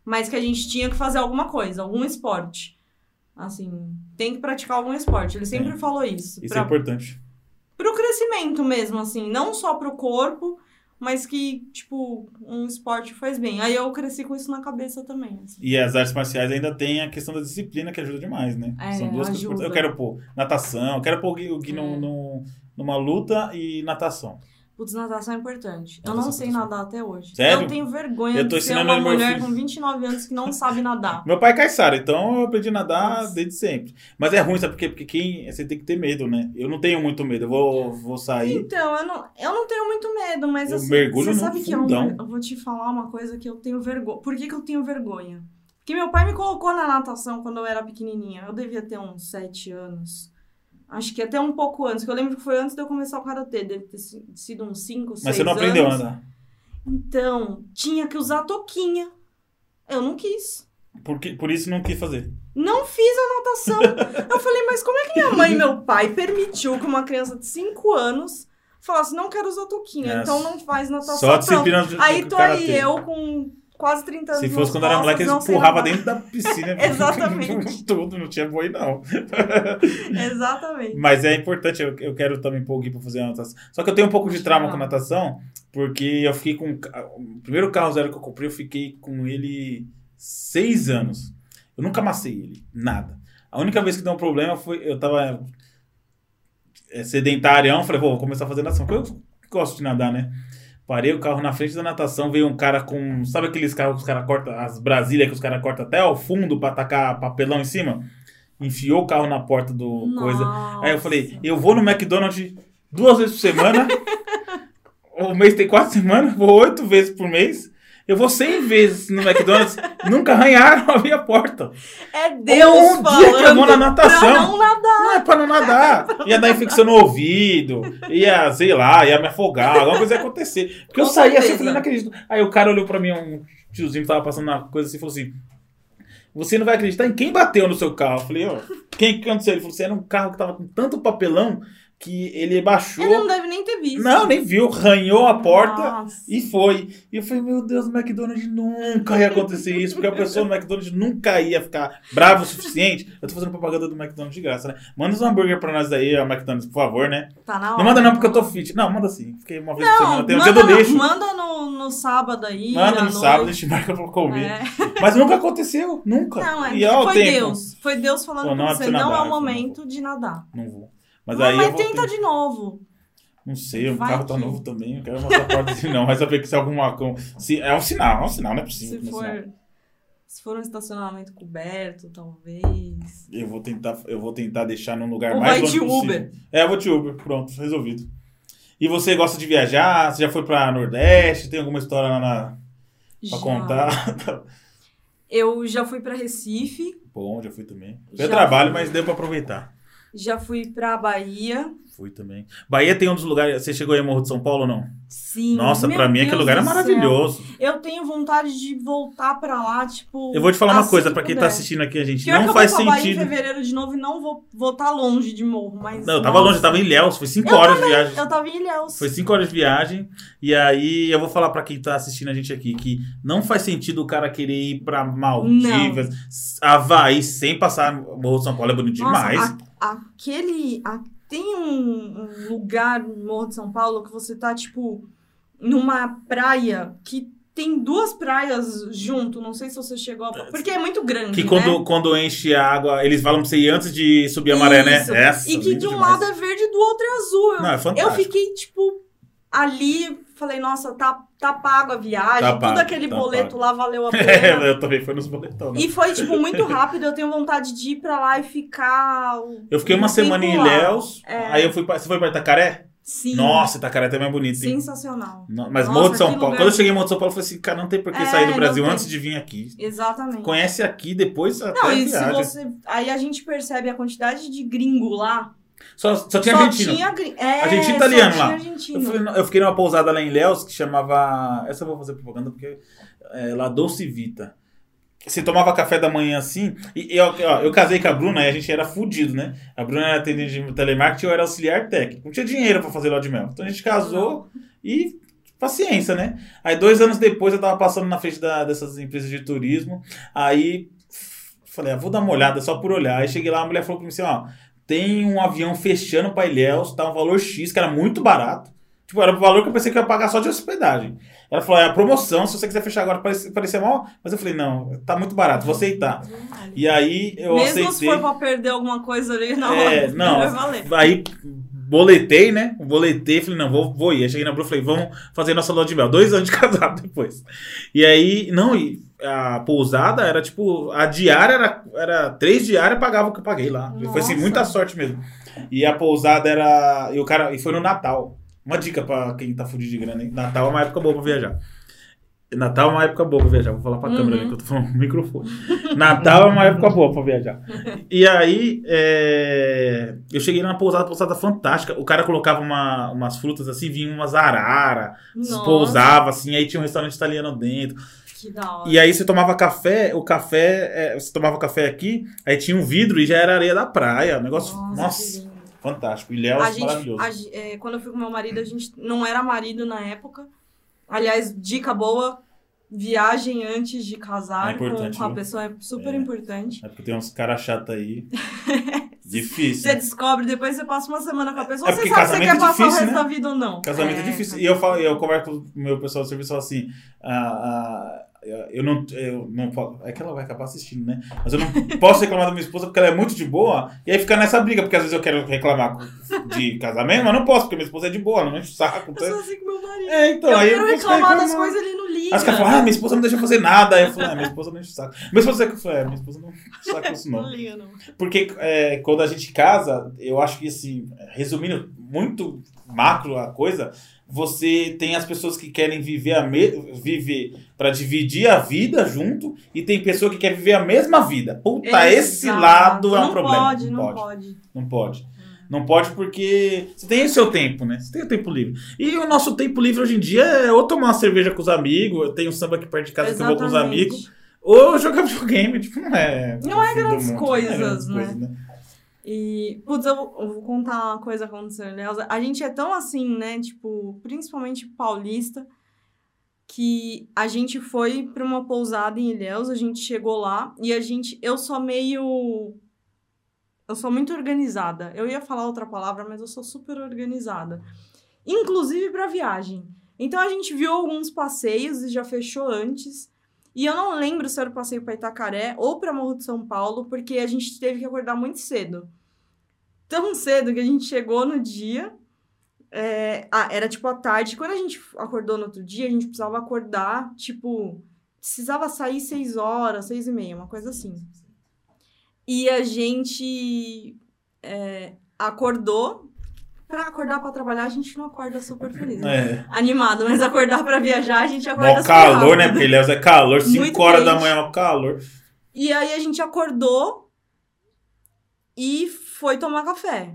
Mas que a gente tinha que fazer alguma coisa, algum esporte. Assim, tem que praticar algum esporte. Ele sempre É. falou isso. Isso pra, é importante. pro crescimento mesmo, assim. Não só pro corpo, mas que, tipo, um esporte faz bem. Aí eu cresci com isso na cabeça também. assim. E as artes marciais ainda tem a questão da disciplina que ajuda demais, né? É, São duas coisas ajuda. importantes. Eu quero pôr natação, eu quero pôr o Gui, É. num- num- numa luta e natação. Putz, natação é importante. Eu Natação não é sei nadar até hoje. Sério? Eu tenho vergonha Eu de ser uma mulher filho. com 29 anos que não sabe nadar. Meu pai é caiçara, então eu aprendi a nadar Nossa. desde sempre. Mas é ruim, sabe por quê? Porque quem, você tem que ter medo, né? Eu não tenho muito medo. Eu vou, vou sair. Então, eu não, eu não tenho muito medo, mas Eu assim, mergulho você sabe que eu, fundão. eu vou te falar uma coisa que eu tenho vergonha. Por que, que eu tenho vergonha? Porque meu pai me colocou na natação quando eu era pequenininha. Eu devia ter uns 7 anos. Acho que até um pouco antes, que eu lembro que foi antes de eu começar o karatê, deve ter si- sido uns 5, 6 anos. Mas você não aprendeu a nadar. Então, tinha que usar toquinha. Eu não quis. Por, que- por isso não quis fazer. Não fiz a natação. eu falei, mas como é que minha mãe e meu pai permitiu que uma criança de 5 anos falasse, não quero usar toquinha, É, então não faz natação. Só disciplina do Aí tô aí eu com quase 30 anos Se fosse quando era moleque, eles nadar. dentro da piscina. [LAUGHS] [LAUGHS] Exatamente. Tudo, não tinha boi, não. [LAUGHS] Exatamente. Mas é importante, eu, eu quero também pôr o Gui pra fazer a natação. Só que eu tenho um pouco de trauma com natação, porque eu fiquei com. O primeiro carro zero que eu comprei, eu fiquei com ele seis anos. Eu nunca amassei ele, nada. A única vez que deu um problema foi. Eu tava é, sedentarião, falei, vou começar a fazer natação. Porque eu gosto de nadar, né? Parei o carro na frente da natação, veio um cara com. Sabe aqueles carros que os caras cortam, as Brasília que os caras cortam até ao fundo pra tacar papelão em cima? Enfiou o carro na porta do coisa. Aí eu falei, Nossa. eu vou no McDonald's duas vezes por semana. [LAUGHS] o mês tem quatro semanas, vou oito vezes por mês. Eu vou cem vezes no McDonald's, [LAUGHS] nunca arranharam [LAUGHS] a minha porta. É Deus Um falando dia que eu vou na natação. pra não nadar. Não é pra não nadar. [LAUGHS] Ia dar infecção no ouvido, ia, sei lá, ia me afogar, alguma coisa ia acontecer. Porque eu Com saí assim, eu falei, não acredito. Aí o cara olhou pra mim, um tiozinho que tava passando na coisa assim, e falou assim: Você não vai acreditar em quem bateu no seu carro. Eu falei, ó, quem que aconteceu? Ele falou assim, era um carro que tava com tanto papelão que ele baixou. Ele não deve nem ter visto. Não, nem viu, ranhou a porta Nossa. e foi. E eu falei, meu Deus, no McDonald's nunca ia acontecer isso, porque a pessoa no McDonald's nunca ia ficar brava o suficiente. Eu tô fazendo propaganda do McDonald's de graça, né? Manda uns hambúrguer pra nós aí, a McDonald's, por favor, né? Tá na hora. Não manda não, porque eu tô fit. Não, manda sim. Fiquei uma vez por Não, semana. Tem o manda, dia do lixo. manda no, no sábado aí. Manda no sábado, a noite. gente marca pra comer. É. Mas nunca aconteceu, nunca. Não, é, e ó, o foi tempo. Deus. Foi Deus falando Pô, não com é você. pra Não é o falei, momento de nadar. Não vou. Mas Mas, aí vou tenta ter- de novo. Não sei, o carro tá que- novo também. Eu quero mostrar a porta assim, não. Mas saber que se alguma. com- Se, é um sinal, é um sinal, não é possível. Se é for, sinal. se for um estacionamento coberto, talvez. Eu vou tentar, eu vou tentar deixar num lugar Ou mais vai longe de possível. Uber. É, eu vou de Uber. Pronto, resolvido. E você gosta de viajar? Você já foi pra Nordeste? Tem alguma história lá na, pra Já. contar? [LAUGHS] Eu já fui pra Recife, Bom, já fui também. Foi trabalho, fui. mas deu pra aproveitar. Já fui pra Bahia. Fui também. Bahia tem um dos lugares. Você chegou aí em Morro de São Paulo ou não? Sim. Nossa, pra mim aquele lugar é do céu. maravilhoso. Eu tenho vontade de voltar pra lá, tipo. Eu vou te falar uma assim coisa, que pra quem tá puder. assistindo aqui, a gente Pior que não eu faz vou pra Bahia sentido. em fevereiro de novo e não vou voltar longe de morro, mas. Não, eu tava nossa. longe, eu tava em Ilhéus, foi 5 Eu horas de viagem. Eu tava em Ilhéus. Foi 5 horas de viagem. E aí eu vou falar pra quem tá assistindo a gente aqui que não faz sentido o cara querer ir pra Maldivas, Havaí, sem passar Morro de São Paulo. É bonito Nossa, demais. a- aquele. a- tem um, um lugar no Morro de São Paulo que você tá, tipo, numa praia que tem duas praias junto. Não sei se você chegou a. Porque é muito grande. Que né? quando, quando enche a água, eles falam pra você ir antes de subir a maré, Isso. né? Essa, E que de um demais. lado é verde e do outro é azul. Eu, Não, é eu fantástico. fiquei, tipo, ali, falei, nossa, tá, tá pago a viagem, Tá tudo pago, aquele tá boleto pago. lá valeu a [LAUGHS] É, pena. eu também fui nos boletão. né? E foi, tipo, [LAUGHS] muito rápido. Eu tenho vontade de ir pra lá e ficar. Eu fiquei uma um semana em. Ilhéus, É. aí eu fui pra, Você foi pra Itacaré? Sim. Nossa, Itacaré também é bonito, hein? Sensacional. Não, Mas Morro de São Paulo. lugar. Quando eu cheguei em Morro de São Paulo, eu falei assim, cara, não tem por que É, sair do Brasil antes de vir aqui. Exatamente. Conhece aqui, depois até Não, e se viaja. você. Aí a gente percebe a quantidade de gringo lá. Só, só tinha só argentino. tinha. É, Argentino e italiano lá. argentino. Eu, fui, eu fiquei numa pousada lá em Léus que chamava. Essa eu vou fazer propaganda porque é La Dolce Vita. Você tomava café da manhã assim. E eu, ó, eu casei com a Bruna e a gente era fudido, né? A Bruna era atendente de telemarketing e eu era auxiliar técnico. Não tinha dinheiro pra fazer lua de mel. Então a gente casou e paciência, né? Aí dois anos depois eu tava passando na frente da- dessas empresas de turismo. Aí falei, ah, vou dar uma olhada só por olhar. Aí cheguei lá, a mulher falou pra mim assim: ó, tem um avião fechando para Ilhéus, tá um valor X, que era muito barato. Tipo, era o valor que eu pensei que eu ia pagar só de hospedagem. Ela falou, é a promoção, se você quiser fechar agora, parecia, parecia mal. Mas eu falei, não, tá muito barato, vou aceitar. E aí eu Mesmo se aceitei. for pra perder alguma coisa ali, não. É, não. Vai valer. Aí boletei, né? Boletei, falei, não, vou, vou ir. Aí cheguei na Bruna, falei, vamos fazer nossa lua de mel. Dois anos de [LAUGHS] casado depois. E aí, não, e a pousada era tipo, a diária era, era três diárias, pagava o que eu paguei lá. Foi assim, Nossa. muita sorte mesmo. E a pousada era, e o cara, e foi no Natal. Uma dica pra quem tá fudido de grana, hein? Natal é uma época boa pra viajar. Natal é uma época boa pra viajar. Vou falar pra Uhum. câmera ali que eu tô falando no microfone. Natal é uma época boa pra viajar. E aí, é, eu cheguei na pousada, pousada fantástica. O cara colocava uma- umas frutas assim, vinha umas arara, Nossa, pousava assim, aí tinha um restaurante italiano dentro. Que da hora. E aí você tomava café, o café, é, você tomava café aqui, aí tinha um vidro e já era areia da praia. Um negócio, Nossa, nossa, fantástico. Ilhéus, A gente, maravilhoso. a é, quando eu fui com meu marido, a gente não era marido na época. Aliás, dica boa: viagem antes de casar É com, com a pessoa é super É. importante. É porque tem uns caras chatos aí. [LAUGHS] Difícil. Você descobre, depois você passa uma semana com a pessoa, É você sabe se você quer é passar o difícil, resto né? da vida ou não. Casamento é, difícil. E eu falo, eu converso com o meu pessoal do serviço e falo assim. ah, ah, eu não, eu não posso. É que ela vai acabar assistindo, né? Mas eu não posso reclamar da minha esposa porque ela é muito de boa. E aí fica nessa briga, porque às vezes eu quero reclamar de casamento, mas não posso, porque minha esposa é de boa, ela não enche o saco. Eu então- sou assim com meu marido. É, então, eu aí quero eu vou reclamar das reclamar. coisas, ele não liga. Aí os caras falam, ah, minha esposa não deixa eu fazer nada. Aí eu falo, ah, minha esposa não enche o saco. Minha esposa, eu falei, é, minha esposa não enche o saco isso não. Não liga, não. Porque é, quando a gente casa, eu acho que assim, resumindo muito macro a coisa, você tem as pessoas que querem viver a me viver para dividir a vida junto e tem pessoa que quer viver a mesma vida. Puta, esse Exato. lado é um não problema. Pode, não pode. Não pode. Não pode porque você tem o seu tempo, né? Você tem o tempo livre. E o nosso tempo livre hoje em dia é ou tomar uma cerveja com os amigos, eu tenho um samba aqui perto de casa que eu vou com os Exatamente. amigos, Ou jogar [LAUGHS] videogame, tipo, não é. Não é o fim do grandes mundo, coisas, grandes né? E, putz, eu, vou- contar uma coisa em Ilhéus. A gente é tão assim, né? Tipo, principalmente paulista, que a gente foi pra uma pousada em Ilhéus, a gente chegou lá e a gente. Eu sou meio. Eu sou muito organizada. Eu ia falar outra palavra, mas eu sou super organizada. Inclusive pra viagem. Então a gente viu alguns passeios e já fechou antes. E eu não lembro se era o passeio para Itacaré ou para Morro de São Paulo, porque a gente teve que acordar muito cedo. Tão cedo que a gente chegou no dia. é, ah, era tipo à tarde. Quando a gente acordou no outro dia, a gente precisava acordar, tipo, precisava sair seis horas, seis e meia, uma coisa assim. E a gente é, acordou. Pra acordar pra trabalhar, a gente não acorda super feliz. né? É. Animado, mas acordar pra viajar, a gente acorda Mó super calor, rápido. né? Porque é calor, 5 Muito horas da manhã é o calor. E aí a gente acordou e foi tomar café.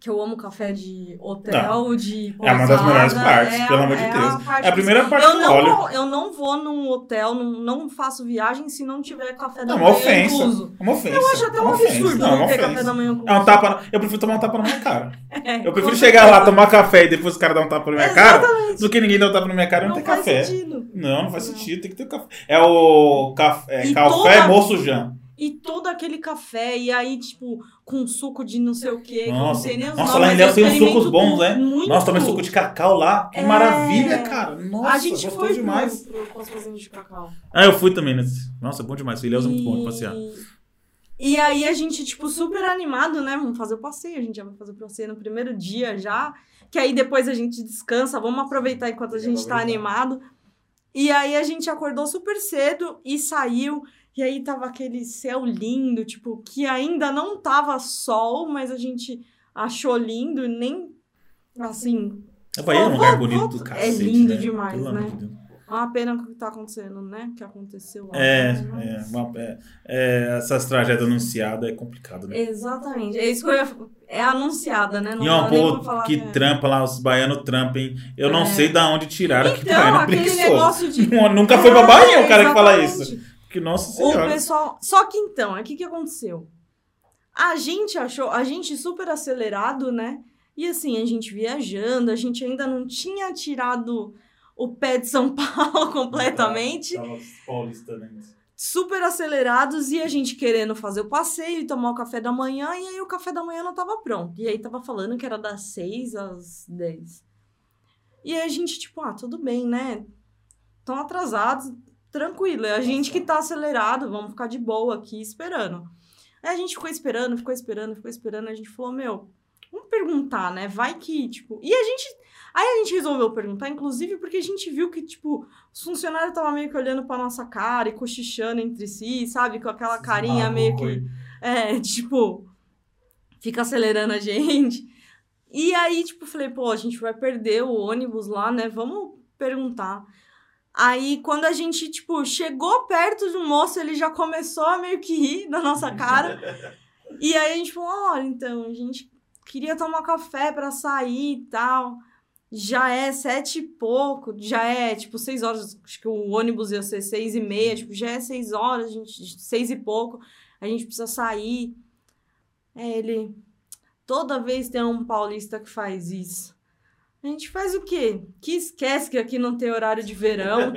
Que eu amo café de hotel, de É uma das melhores pousada, partes, é pelo amor de é Deus. a É a primeira parte eu que eu não, olho. vou, eu não vou num hotel, não, não faço viagem se não tiver café da uma manhã ofensa. incluso. É uma ofensa. Eu acho até É um absurdo Não, é não, ter ofensa. café da manhã incluso. É um tapa. na- Eu prefiro tomar um tapa na minha cara. [LAUGHS] É, Eu prefiro certeza. chegar lá, tomar café e depois o cara dar um tapa na minha cara do que ninguém dar um tapa na minha cara e não, Não ter faz café. sentido. Não, não faz Não. sentido. Tem que ter café. É o café, café toda- moço Jean. E todo aquele café, e aí, tipo, com suco de não sei o quê, que não sei nem os nossa lá em eu tem uns sucos bons, né? muito. Nossa, tomei suco de cacau lá. Que É. maravilha, cara. Nossa, a gente foi demais. pro, pro, de cacau. Ah, eu fui também nesse. Nossa, bom demais. Ilhéus é muito bom de passear. E aí a gente, tipo, super animado, né? Vamos fazer o passeio. A gente já vai fazer o passeio no primeiro dia já. Que aí depois a gente descansa. Vamos aproveitar enquanto a gente tá animado. E aí a gente acordou super cedo e saiu. E aí tava aquele céu lindo, tipo, que ainda não tava sol, mas a gente achou lindo e nem assim. A Bahia é um lugar vou- bonito do é cacete, lindo né? demais, Pelo né? amor de. É uma pena o que tá acontecendo, né? Que aconteceu lá. É, Mas- é, uma- é, é, essas tragédias anunciadas é complicado, né? Exatamente. É isso que eu ia... É anunciada, né? Não e é um povo falar que é. trampa lá, os baianos trampam, hein? Eu não É. sei da onde tiraram que Então, baiano é aquele preguiçoso. negócio de... [LAUGHS] Nunca foi pra Bahia É, o cara que fala isso. Que, nossa O senhora. pessoal... Só que então, o que que aconteceu? A gente achou... A gente super acelerado, né? E assim, a gente viajando, a gente ainda não tinha tirado o pé de São [LAUGHS] Paulo completamente. Tava né? super acelerados e a gente querendo fazer o passeio e tomar o café da manhã, e aí o café da manhã não tava pronto. E aí tava falando que era das 6 às 10. E aí a gente, tipo, ah, tudo bem, né? Estão atrasados, tranquilo. É a gente que tá acelerado, vamos ficar de boa aqui esperando. Aí a gente ficou esperando, ficou esperando, ficou esperando. A gente falou, meu, vamos perguntar, né? Vai que, tipo. E a gente. Aí a gente resolveu perguntar, inclusive, porque a gente viu que, tipo, os funcionários estavam meio que olhando pra nossa cara e cochichando entre si, sabe? Com aquela carinha meio que. É, [LAUGHS] tipo, fica acelerando a gente. E aí, tipo, falei, pô, a gente vai perder o ônibus lá, né? Vamos perguntar. Aí, quando a gente, tipo, chegou perto do moço, ele já começou a meio que rir da nossa cara. [LAUGHS] e aí a gente falou, olha, então, a gente queria tomar café pra sair e tal. Já é sete e pouco, já é, tipo, seis horas, acho que o ônibus ia ser seis e meia, tipo, já é seis horas, a gente, seis e pouco, a gente precisa sair. É, ele, toda vez tem um paulista que faz isso. A gente faz o quê? Que esquece que aqui não tem horário de verão.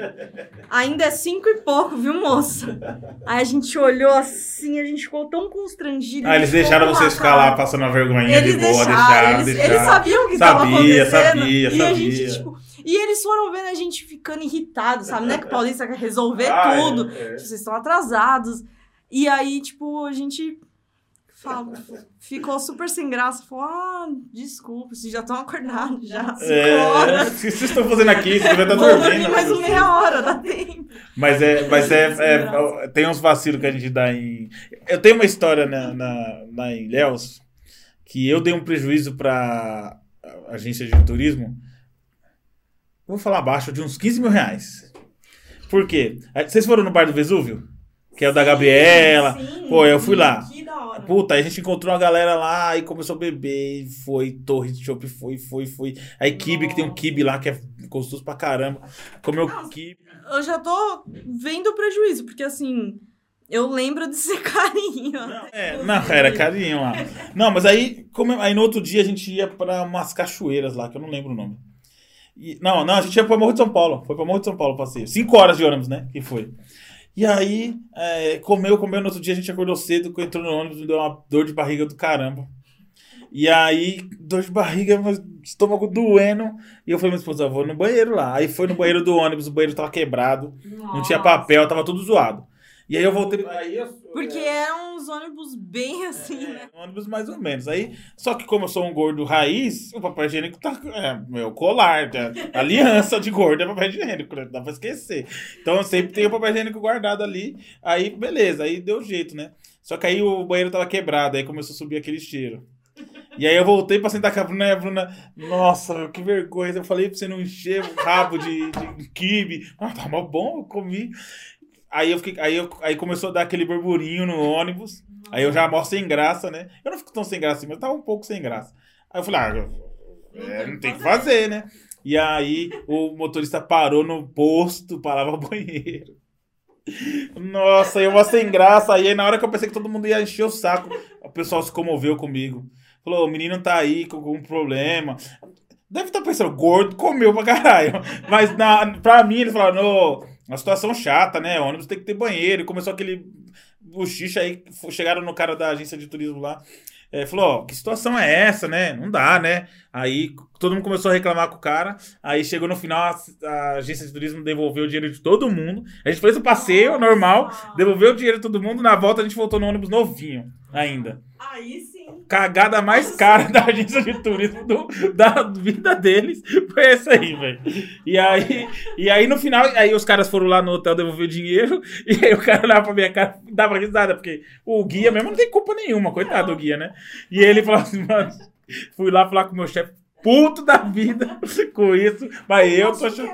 Ainda é cinco e pouco, viu, moça? Aí a gente olhou assim, a gente ficou tão constrangido. Ah, eles deixaram vocês ficar lá passando a vergonhinha Eles de boa, deixaram, deixaram, eles, deixaram. eles sabiam que estava Sabia, acontecendo. sabia, e a gente, sabia. tipo, e eles foram vendo a gente ficando irritado, sabe? Né? Que o Paulista quer resolver [LAUGHS] Ah, é, tudo. é. Vocês estão atrasados. E aí, tipo, a gente fala- ficou super sem graça. Falou, ah, desculpa, vocês já estão acordados, já. Cinco É, horas. o que vocês estão fazendo aqui? Você devia estar dormindo. dormir mais né? uma meia hora, dá tempo. Mas é, mas é, é- graça. tem uns vacilos que a gente dá em. Eu tenho uma história na, na, na em Ilhéus que eu dei um prejuízo para agência de turismo. Vou falar abaixo de uns 15 mil reais. Por quê? Vocês foram no bar do Vesúvio? Que é o da Gabriela. Sim, Pô, eu fui lá. Hora. Puta, aí a gente encontrou uma galera lá e começou a beber. E foi, Torre de Chopp, foi, foi, foi. Aí Kibe, que tem um. Kibe lá que é gostoso pra caramba. Comeu Nossa. Kibe. Eu já tô vendo o prejuízo, porque assim, eu lembro desse [LAUGHS] carinho. É, não, era carinho lá. Não, mas aí, come- aí no outro dia a gente ia pra umas cachoeiras lá, que eu não lembro o nome. E- não, não, a gente ia pra Morro de São Paulo. Foi pra Morro de São Paulo o passeio. Cinco horas de ônibus, né? Que foi. E aí, é, comeu, comeu. No outro dia a gente acordou cedo, entrou no ônibus, me deu uma dor de barriga do caramba. E aí, dor de barriga, mas estômago doendo. E eu falei, minha esposa, vou no banheiro lá. Aí foi no banheiro do ônibus, o banheiro tava quebrado, não tinha papel, tava tudo zoado. E aí eu voltei. Aí eu, Porque eram uns ônibus bem assim, né? é, ônibus mais ou menos. Aí, só que como eu sou um gordo raiz, o papel higiênico tá. É, meu colar, tá? aliança de gordo é papel higiênico, né? Dá pra esquecer. Então eu sempre tenho o papel higiênico guardado ali. Aí, beleza, aí deu jeito, né? Só que aí o banheiro tava quebrado, aí começou a subir aquele cheiro. E aí eu voltei pra sentar com a Bruna e a Bruna, nossa, que vergonha. Eu falei pra você não encher o rabo de, de quibe. Ah, tá mó bom, eu comi. Aí eu fiquei, aí, eu, aí começou a dar aquele burburinho no ônibus. Aí eu já mostro sem graça, né? Eu não fico tão sem graça assim, mas eu tava um pouco sem graça. Aí eu falei, ah, é, não tem o que fazer, né? E aí o motorista parou no posto para lavar o banheiro. Nossa, eu mó sem graça. Aí na hora que eu pensei que todo mundo ia encher o saco, o pessoal se comoveu comigo. Falou, o menino tá aí com algum problema. Deve estar pensando, gordo comeu pra caralho. Mas na, pra mim, eles falaram, não, uma situação chata, né? O ônibus tem que ter banheiro. E começou aquele bochicha aí, chegaram no cara da agência de turismo lá. É, falou, ó, que situação é essa, né? Não dá, né? Aí todo mundo começou a reclamar com o cara. Aí chegou no final, a, a agência de turismo devolveu o dinheiro de todo mundo. A gente fez o passeio normal, devolveu o dinheiro de todo mundo. Na volta a gente voltou no ônibus novinho ainda. Aí sim. Cagada mais cara da agência de turismo do- da vida deles foi essa aí, velho. E aí, e aí no final, aí os caras foram lá no hotel devolver o dinheiro. [LAUGHS] E aí o cara olhava pra minha cara e dava risada, porque o guia mesmo não tem culpa nenhuma, coitado do guia, né? E ele falou assim, mano, fui lá falar com o meu chefe, puto da vida [LAUGHS] com isso, mas eu tô achando.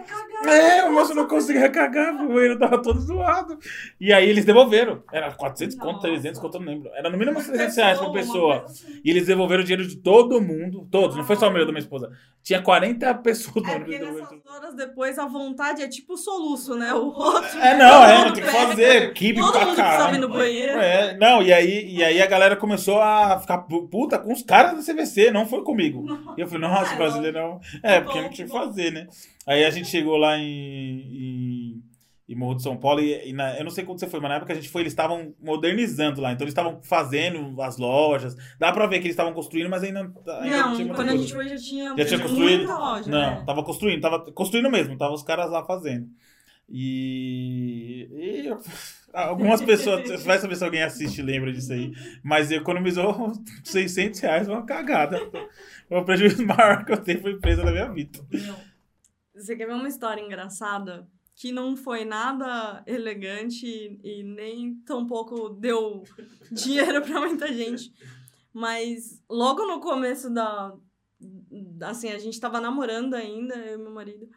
É, o moço não conseguia cagar, o banheiro tava todo zoado. E aí eles devolveram. Era 400 conto, Nossa. 300 conto, eu não lembro. Era no mínimo uns 300 reais por pessoa. E eles devolveram o dinheiro de todo mundo. Todos, não foi só o meu da minha esposa. Tinha 40 pessoas no É porque nessas horas depois a vontade é tipo soluço, né? O outro. É, não, é, não tem que fazer. Kibe Todo pra mundo caralho. no banheiro. É, não, e aí, e aí a galera começou a ficar pu- puta com os caras da CVC, não foi comigo. E eu falei, nossa, É, brasileiro não. É, porque não tinha o que fazer, né? Aí a gente chegou lá em, em, em Morro de São Paulo e, e na- eu não sei quando você foi, mas na época a gente foi, eles estavam modernizando lá. Então eles estavam fazendo as lojas. Dá pra ver que eles estavam construindo, mas ainda, ainda Não, tinha quando a gente foi já tinha, Já tinha construído? loja. Não, né? tava construindo, tava construindo mesmo, tava os caras lá fazendo. E, e eu- [LAUGHS] algumas pessoas, você [LAUGHS] vai saber se alguém assiste e lembra disso aí, mas economizou [LAUGHS] 600 reais, uma cagada. O prejuízo maior que eu tenho foi presa na minha vida. Você quer ver uma história engraçada? Que não foi nada elegante e nem tampouco deu [LAUGHS] dinheiro pra muita gente. Mas logo no começo da. Assim, a gente tava namorando ainda, eu e meu marido.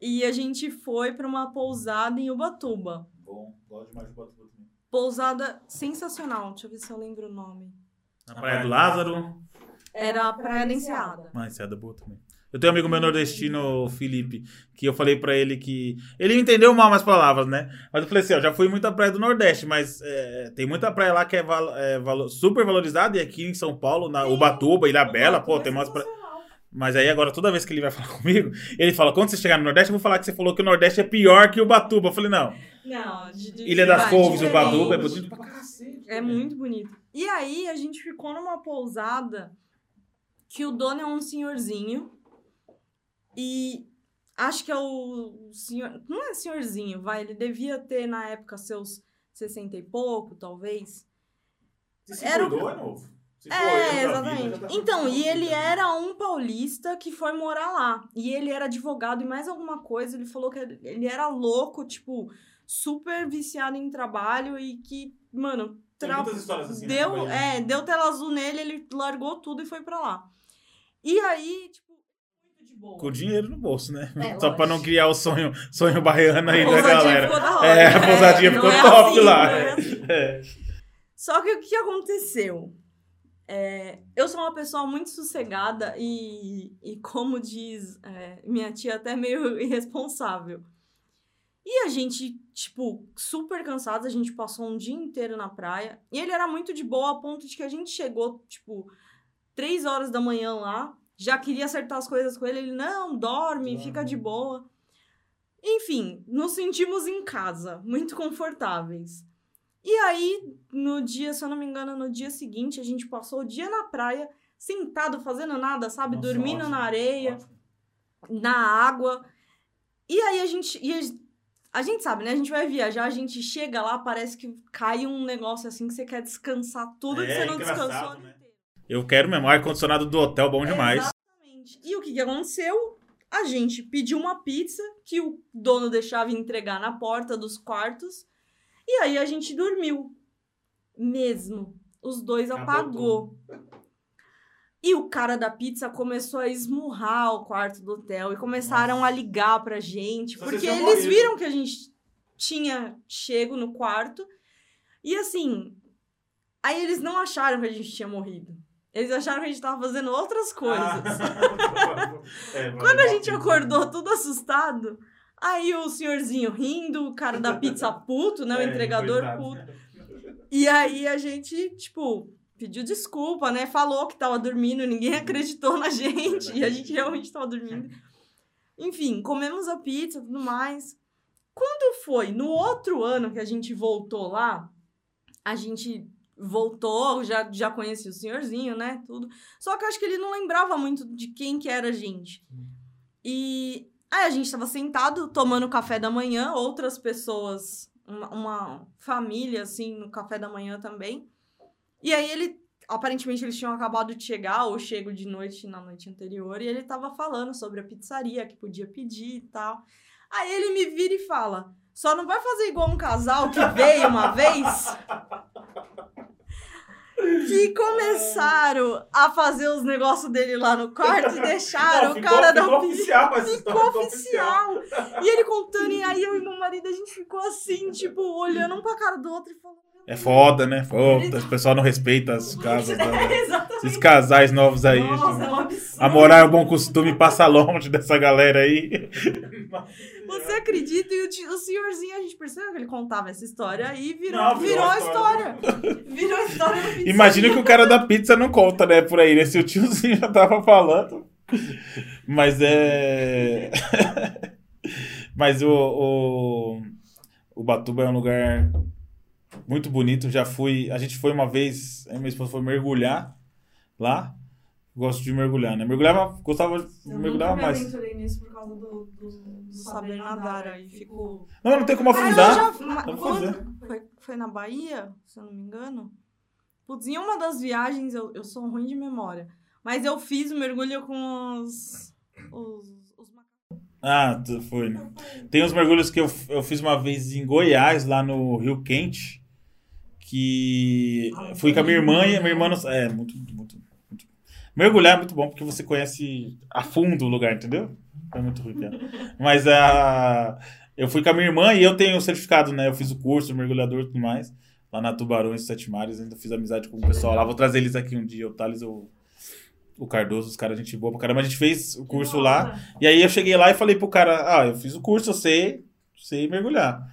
E a gente foi pra uma pousada em Ubatuba. Bom, gosto demais de Botafogo também. Pousada sensacional. Deixa eu ver se eu lembro o nome. Na Praia do Lázaro. Era a Praia da Enseada. Mas é da boa também. Eu tenho um amigo meu nordestino, Felipe, que eu falei pra ele que. Ele entendeu mal as palavras, né? Mas eu falei assim: ó, já fui muito à praia do Nordeste, mas é, tem muita praia lá que é, val- é valo- super valorizada, e aqui em São Paulo, na Ubatuba, Ilha Bela, pô, tem umas praias. Mas aí agora, toda vez que ele vai [LAUGHS] falar comigo, ele fala: quando você chegar no Nordeste, eu vou falar que você falou que o Nordeste é pior que o Ubatuba. Eu falei: não. Não, de, de, Ilha das Couves, diferente. Ubatuba é bonito pra cacete. É muito bonito. E aí a gente ficou numa pousada que o dono é um senhorzinho. E acho que é o senhor. Não é senhorzinho, vai. Ele devia ter na época seus 60 e pouco, talvez. Se Era o- cuidou, é novo. Se É, vi, exatamente. já tá Então, e ele cuidado. era um paulista que foi morar lá. E ele era advogado e mais alguma coisa. Ele falou que ele era louco, tipo, super viciado em trabalho e que, mano, Tem tra- assim, né, deu, Bahia? é, deu tela azul nele, ele largou tudo e foi pra lá. E aí, tipo, boa. Com dinheiro no bolso, né? É, Só pra não criar o sonho, sonho baiano aí da galera. ficou da hora. É, a pousadinha não ficou é top assim, lá. é assim. É. Só que o que aconteceu? É, eu sou uma pessoa muito sossegada e, e como diz é, minha tia, até meio [LAUGHS] irresponsável. E a gente, tipo, super cansados, a gente passou um dia inteiro na praia. E ele era muito de boa, a ponto de que a gente chegou, tipo, três horas da manhã lá, já queria acertar as coisas com ele. Ele, não, dorme, fica de boa. Enfim, nos sentimos em casa, muito confortáveis. E aí, no dia, se eu não me engano, no dia seguinte, a gente passou o dia na praia, sentado, fazendo nada, sabe? Nossa, Dormindo ótimo, na areia, ótimo. na água. E aí a gente. E a, a gente sabe, né? A gente vai viajar, a gente chega lá, parece que cai um negócio assim que você quer descansar tudo que É, você não descansou né? Eu quero mesmo. Ar-condicionado do hotel, bom demais. Exatamente. E o que, que aconteceu? A gente pediu uma pizza que o dono deixava entregar na porta dos quartos. E aí a gente dormiu. Mesmo. Os dois apagou. E o cara da pizza começou a esmurrar o quarto do hotel e começaram Nossa. a ligar pra gente. Só porque eles morrido. viram que a gente tinha chego no quarto. E assim, aí eles não acharam que a gente tinha morrido. Eles acharam que a gente tava fazendo outras coisas. [LAUGHS] É, Quando a gente acordou tudo assustado, aí o senhorzinho rindo, o cara da pizza [LAUGHS] puto, né? O É, entregador puto. E aí a gente, tipo, pediu desculpa, né? Falou que tava dormindo, ninguém acreditou na gente. E a gente realmente tava dormindo. Enfim, comemos a pizza e tudo mais. Quando foi no outro ano que a gente voltou lá, a gente voltou, já, já conhecia o senhorzinho, né? Tudo. Só que eu acho que ele não lembrava muito de quem que era a gente. E aí a gente tava sentado tomando café da manhã, outras pessoas, uma, uma família, assim, no café da manhã também. E aí ele, aparentemente eles tinham acabado de chegar, ou chego de noite na noite anterior, e ele tava falando sobre a pizzaria, que podia pedir e tal. Aí ele me vira e fala: só não vai fazer igual um casal que veio uma vez? [LAUGHS] Que começaram a fazer os negócios dele lá no quarto e [LAUGHS] deixaram Não, o cara da oficial Ficou oficial. E ele contando, e aí eu e meu marido, a gente ficou assim, tipo, olhando um pra cara do outro e falando. É foda, né? Foda, o pessoal não respeita as casas. né? [LAUGHS] Exatamente. Esses casais novos aí. Nossa, é um absurdo. A moral é o bom costume passa longe dessa galera aí. [LAUGHS] Você acredita? E o, o senhorzinho, a gente percebeu que ele contava essa história e virou, Não, virou, virou a a história. virou a história do pizzaria. Imagina que o cara da pizza não conta, né? Por aí, né? Se o tiozinho já tava falando. Mas é. [LAUGHS] Mas o, o. O Batuba é um lugar muito bonito. Já fui. A gente foi uma vez. a Minha esposa foi mergulhar lá. Gosto de mergulhar, né? Mergulhava, gostava de Eu mergulhar nunca me mais. aventurei nisso por causa do, do, do saber nadar. Aí ficou. Não, não tem como Ah, afundar. já- quando- foi, foi na Bahia, se eu não me engano. Putz, em uma das viagens, eu, eu sou ruim de memória. Mas eu fiz o mergulho com os. os, Ah, tu foi, né? Tem uns mergulhos que eu, eu fiz uma vez em Goiás, lá no Rio Quente, que fui com a minha irmã e a minha irmã não... É, muito, muito, muito. Mergulhar é muito bom, porque você conhece a fundo o lugar, entendeu? É muito ruim, piada. Mas a... eu fui com a minha irmã e eu tenho o certificado, né? Eu fiz o curso, mergulhador e tudo mais, lá na Tubarões, Sete Mares, ainda fiz amizade com o pessoal lá. Vou trazer eles aqui um dia, o Thales, o, o Cardoso, os caras, gente boa pra caramba. A gente fez o curso lá. E aí eu cheguei lá e falei pro cara, ah, eu fiz o curso, eu sei, sei mergulhar.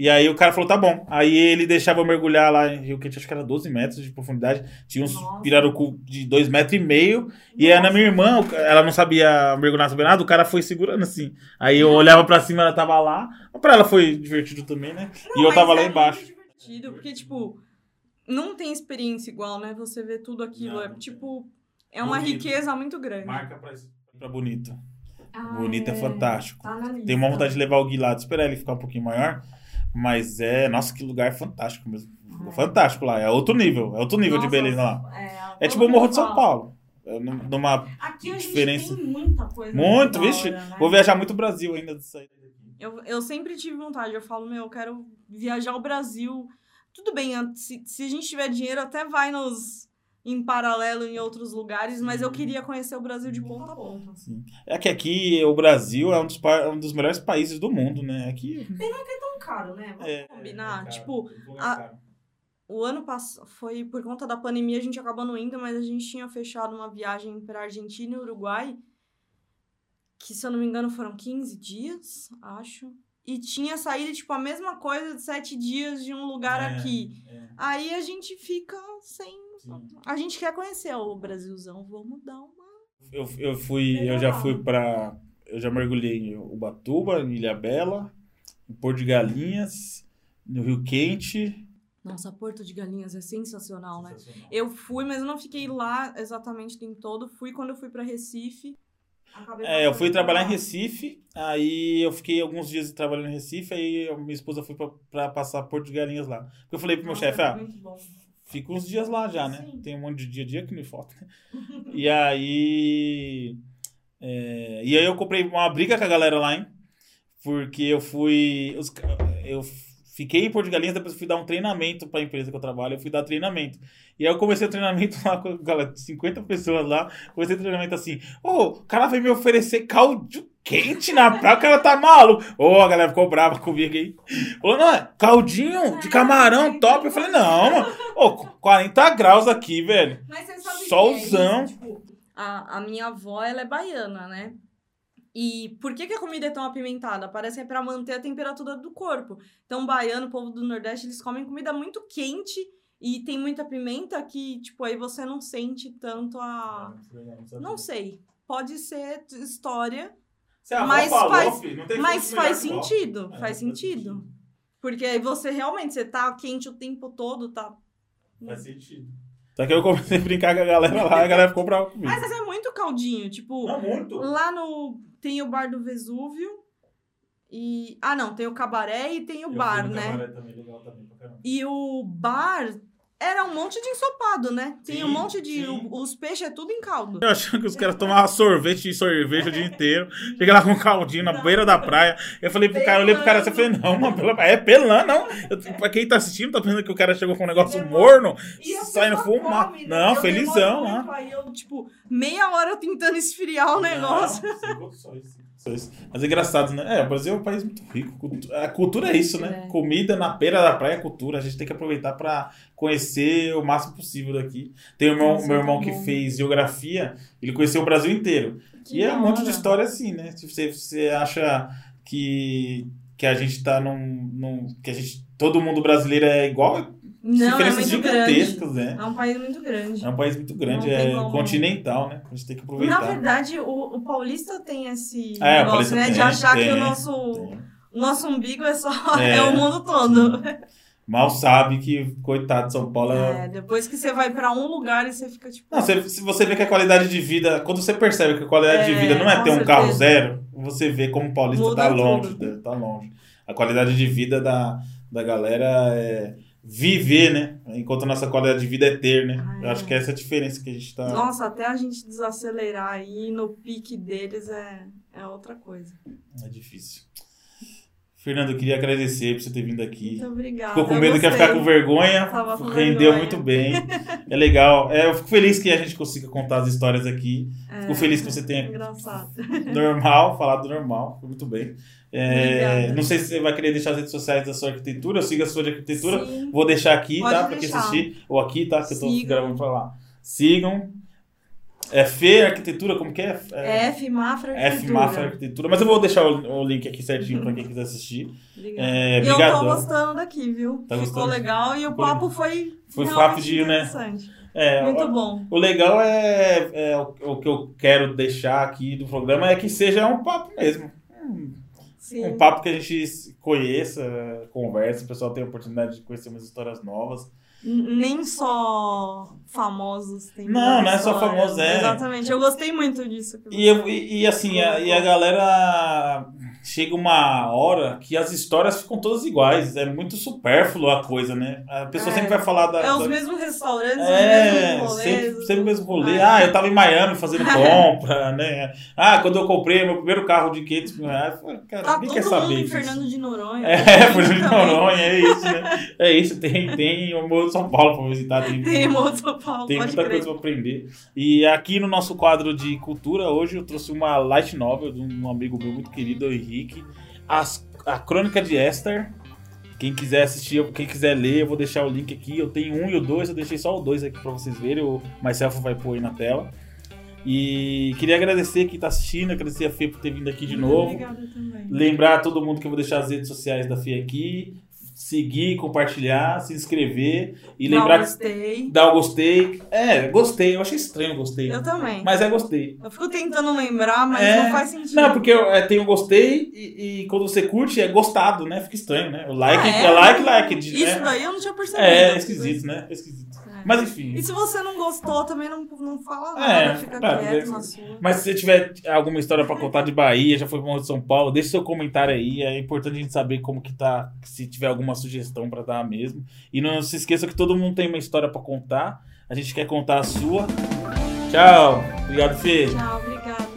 E aí o cara falou, tá bom. Aí ele deixava eu mergulhar lá em Rio Quente, acho que era 12 metros de profundidade. Tinha uns Nossa. pirarucu de 2 metros e meio. E aí na minha irmã, ela não sabia mergulhar sobre nada, o cara foi segurando assim. Aí eu olhava pra cima, ela tava lá. Mas pra ela foi divertido também, né? e eu tava é lá muito embaixo. divertido, porque, tipo, não tem experiência igual, né? Você vê tudo aquilo. Não, é não tipo, é uma Bonito. riqueza muito grande. Marca pra, pra bonito. Ah, bonito é fantástico. Tá. Tem uma vontade de levar o Gui lá, de esperar ele ficar um pouquinho maior. Mas é, nossa, que lugar fantástico mesmo. É. Fantástico lá. É outro nível. É outro nível de Nossa, beleza lá. É, É tipo o Morro de São. Paulo. É num- numa. Aqui a gente diferença. tem muita coisa. Muito, vixe. né? Vou viajar muito o Brasil ainda disso aí. Eu, eu sempre tive vontade. Eu falo, meu, eu quero viajar o Brasil. Tudo bem, se, se a gente tiver dinheiro, até vai nos em paralelo em outros lugares, mas eu queria conhecer o Brasil de ponta a ponta. É que aqui o Brasil é um dos, um dos melhores países do mundo, né? Aqui. Tão caro, né? Vamos É, combinar. é caro. tipo, é a- o ano passado foi por conta da pandemia, a gente acabou não indo, mas a gente tinha fechado uma viagem para Argentina e Uruguai, que se eu não me engano foram 15 dias, acho. E tinha saído, tipo, a mesma coisa de sete dias de um lugar É, aqui. é, Aí a gente fica sem. Sim. A gente quer conhecer o Brasilzão, vamos dar uma. Eu, eu fui, eu já Legal. fui pra. Eu já mergulhei em Ubatuba, em Ilha Bela, em Porto de Galinhas, no Rio Quente. Nossa, Porto de Galinhas é sensacional, né? Sensacional. Eu fui, mas eu não fiquei lá exatamente o tempo todo. Fui quando eu fui pra Recife. É, eu fui trabalhar em. Recife, aí eu fiquei alguns dias trabalhando em Recife, aí a minha esposa foi pra, pra passar Porto de Galinhas lá. Porque eu falei pro meu chefe, é ah, fica uns dias lá já, né? Sim. Tem um monte de dia a dia que me falta. [LAUGHS] e aí. é, e aí eu comprei uma briga com a galera lá, hein? Porque eu fui. os eu fiquei em Porto de Galinhas, depois eu fui dar um treinamento pra empresa que eu trabalho, eu fui dar treinamento. E aí eu comecei o treinamento [LAUGHS] lá com a galera, 50 pessoas lá. Comecei o treinamento assim: Ô, o cara veio me oferecer caldo quente na praia, o cara tá maluco. Ô, a galera ficou brava comigo aí. Falou, não, é caldinho de camarão top. Eu falei, não, mano. Ô, 40 graus aqui, velho. Mas você sabe Solzão. que é isso? Tipo, a, a minha avó, ela é baiana, né? E por que, que a comida é tão apimentada? Parece que é pra manter a temperatura do corpo. Então, baiano, o povo do Nordeste, eles comem comida muito quente e tem muita pimenta que, tipo, aí você não sente tanto a... Não sei. Pode ser história, Mas falou, faz- filho, não tem mas fonte faz sentido. É, faz sentido. Porque aí você realmente, você tá quente o tempo todo, tá... Faz sentido. Só que eu comecei a brincar com a galera lá, a galera ficou brava comigo. Mas é muito caldinho, tipo... Não, muito. Lá no. Tem o bar do Vesúvio. E. Ah, não, tem o cabaré e tem o Eu bar, né? cabaré também, legal também pra caramba. E o bar era um monte de ensopado, né? Tem Sim, um monte de. o- os peixes é tudo em caldo. Eu achando que os caras tomavam sorvete e sorvete o dia inteiro. Chega lá com um caldinho na Não. beira da praia. Eu falei pro cara, eu olhei pro cara assim, eu falei, não, mano, é pelã, não. Eu, pra quem tá assistindo, tá pensando que o cara chegou com um negócio morno, E saindo fumar. come, né? Não, Eu felizão, né? Aí eu, tipo, meia hora tentando esfriar o negócio. Não, sem condições. Mas é engraçado, né? É, o Brasil é um país muito rico. A cultura é isso, né? É. Comida na beira da praia é cultura. A gente tem que aproveitar pra conhecer o máximo possível daqui. Tem o meu, Nossa, meu irmão que bom. fez geografia, ele conheceu o Brasil inteiro. Que e é um monte de história assim, né? Se você, você acha que, que a gente tá num, num. que a gente. Todo mundo brasileiro é igual, Não, é grande. né? É um país muito grande. É um país muito grande, é como- continental, né? A gente tem que aproveitar. Na verdade, o, o paulista tem esse É, negócio, né? de tem, achar que tem, o nosso, Tem. o nosso umbigo é só [LAUGHS] É. é, o mundo todo. Mal sabe que, coitado de São Paulo. É... É, depois que você vai pra um lugar e você fica tipo. Não, você- se você vê que a qualidade de vida. Quando você percebe que a qualidade de É, vida não é ter um certeza. carro zero, você vê como o paulista Muda tá longe. tudo. né? Tá longe. A qualidade de vida da, da galera é viver, né? Enquanto a nossa qualidade de vida é ter, né? Ah, Eu é. acho que essa é a diferença que a gente tá. Nossa, até a gente desacelerar aí no pique deles é, é outra coisa. É difícil. Fernando, eu queria agradecer por você ter vindo aqui. Muito obrigada. Ficou com medo que ia ficar com vergonha. Com rendeu vergonha. muito bem. [LAUGHS] É legal. É, eu fico feliz que a gente consiga contar as histórias aqui. Fico É, feliz que você tenha Engraçado. [LAUGHS] normal, falar do normal. Foi muito bem. É, não sei se você vai querer deixar as redes sociais da sua arquitetura. Eu sigo a sua de arquitetura. Sim. Vou deixar aqui, Pode tá? Pra quem assistir. Ou aqui, tá? Que eu tô Sigam. gravando pra lá. Sigam. É Fê Arquitetura, como que é? F Mafra F Arquitetura. Mafra Arquitetura. Mas eu vou deixar o, o link aqui certinho pra quem quiser assistir. Obrigada. É, e eu tô gostando daqui, viu? Tá Ficou gostando? legal e o Ficou papo foi Foi rapidinho, né? É, Muito bom. O legal é, é o, o que eu quero deixar aqui do programa é que seja um papo mesmo. Um, Sim. um papo que a gente conheça, converse, o pessoal tenha a oportunidade de conhecer umas histórias novas. Nem só famosos tem. Não, não é só história. famoso, é. Exatamente. Eu gostei muito disso. E, eu- e, e assim, a, e a galera chega uma hora que as histórias ficam todas iguais. É muito supérfluo a coisa, né? A pessoa É. sempre vai falar da. É os da- mesmos restaurantes, É, os mesmos rolês. sempre, sempre o mesmo rolê. É. Ah, eu tava em Miami fazendo [LAUGHS] compra, né? Ah, quando eu comprei meu primeiro carro de 500 mil reais, cara, Tá ninguém quer mundo saber disso. Fernando de Noronha. É, Fernando de. Noronha, é isso, né? [LAUGHS] É isso, tem, tem o Morro de São Paulo pra visitar, tem, Tem Moto Paulo, tem muita crer. coisa pra aprender. E aqui no nosso quadro de cultura, hoje eu trouxe uma light novel de um amigo meu muito querido, o Henrique, As, A Crônica de Esther. Quem quiser assistir, quem quiser ler, eu vou deixar o link aqui. Eu tenho um e o dois, eu deixei só o dois aqui pra vocês verem. O Myself vai pôr aí na tela. E queria agradecer quem tá assistindo, agradecer a Fê por ter vindo aqui de novo. Obrigada também. Lembrar a todo mundo que eu vou deixar as redes sociais da Fê aqui. Seguir, compartilhar, se inscrever. E lembrar que gostei. dar o gostei. É, gostei. Eu achei estranho gostei. Eu também. Mas é gostei. Eu fico tentando lembrar, mas É. não faz sentido. Não, porque eu, é, tem o gostei e, e quando você curte é gostado, né? Fica estranho, né? O like Ah, é, é? like, like. de- Isso né? daí eu não tinha percebido. É, é esquisito, né? É esquisito. É. Mas enfim. E se você não gostou, também não, não fala É, nada, fica tá, quieto beleza. na sua. Mas se você tiver alguma história pra contar de Bahia, já foi pra de São Paulo, deixe seu comentário aí. É importante a gente saber como que tá, se tiver alguma sugestão pra dar mesmo. E não se esqueça que todo mundo tem uma história pra contar. A gente quer contar a sua. Tchau. Obrigado, Fê. Tchau, obrigada.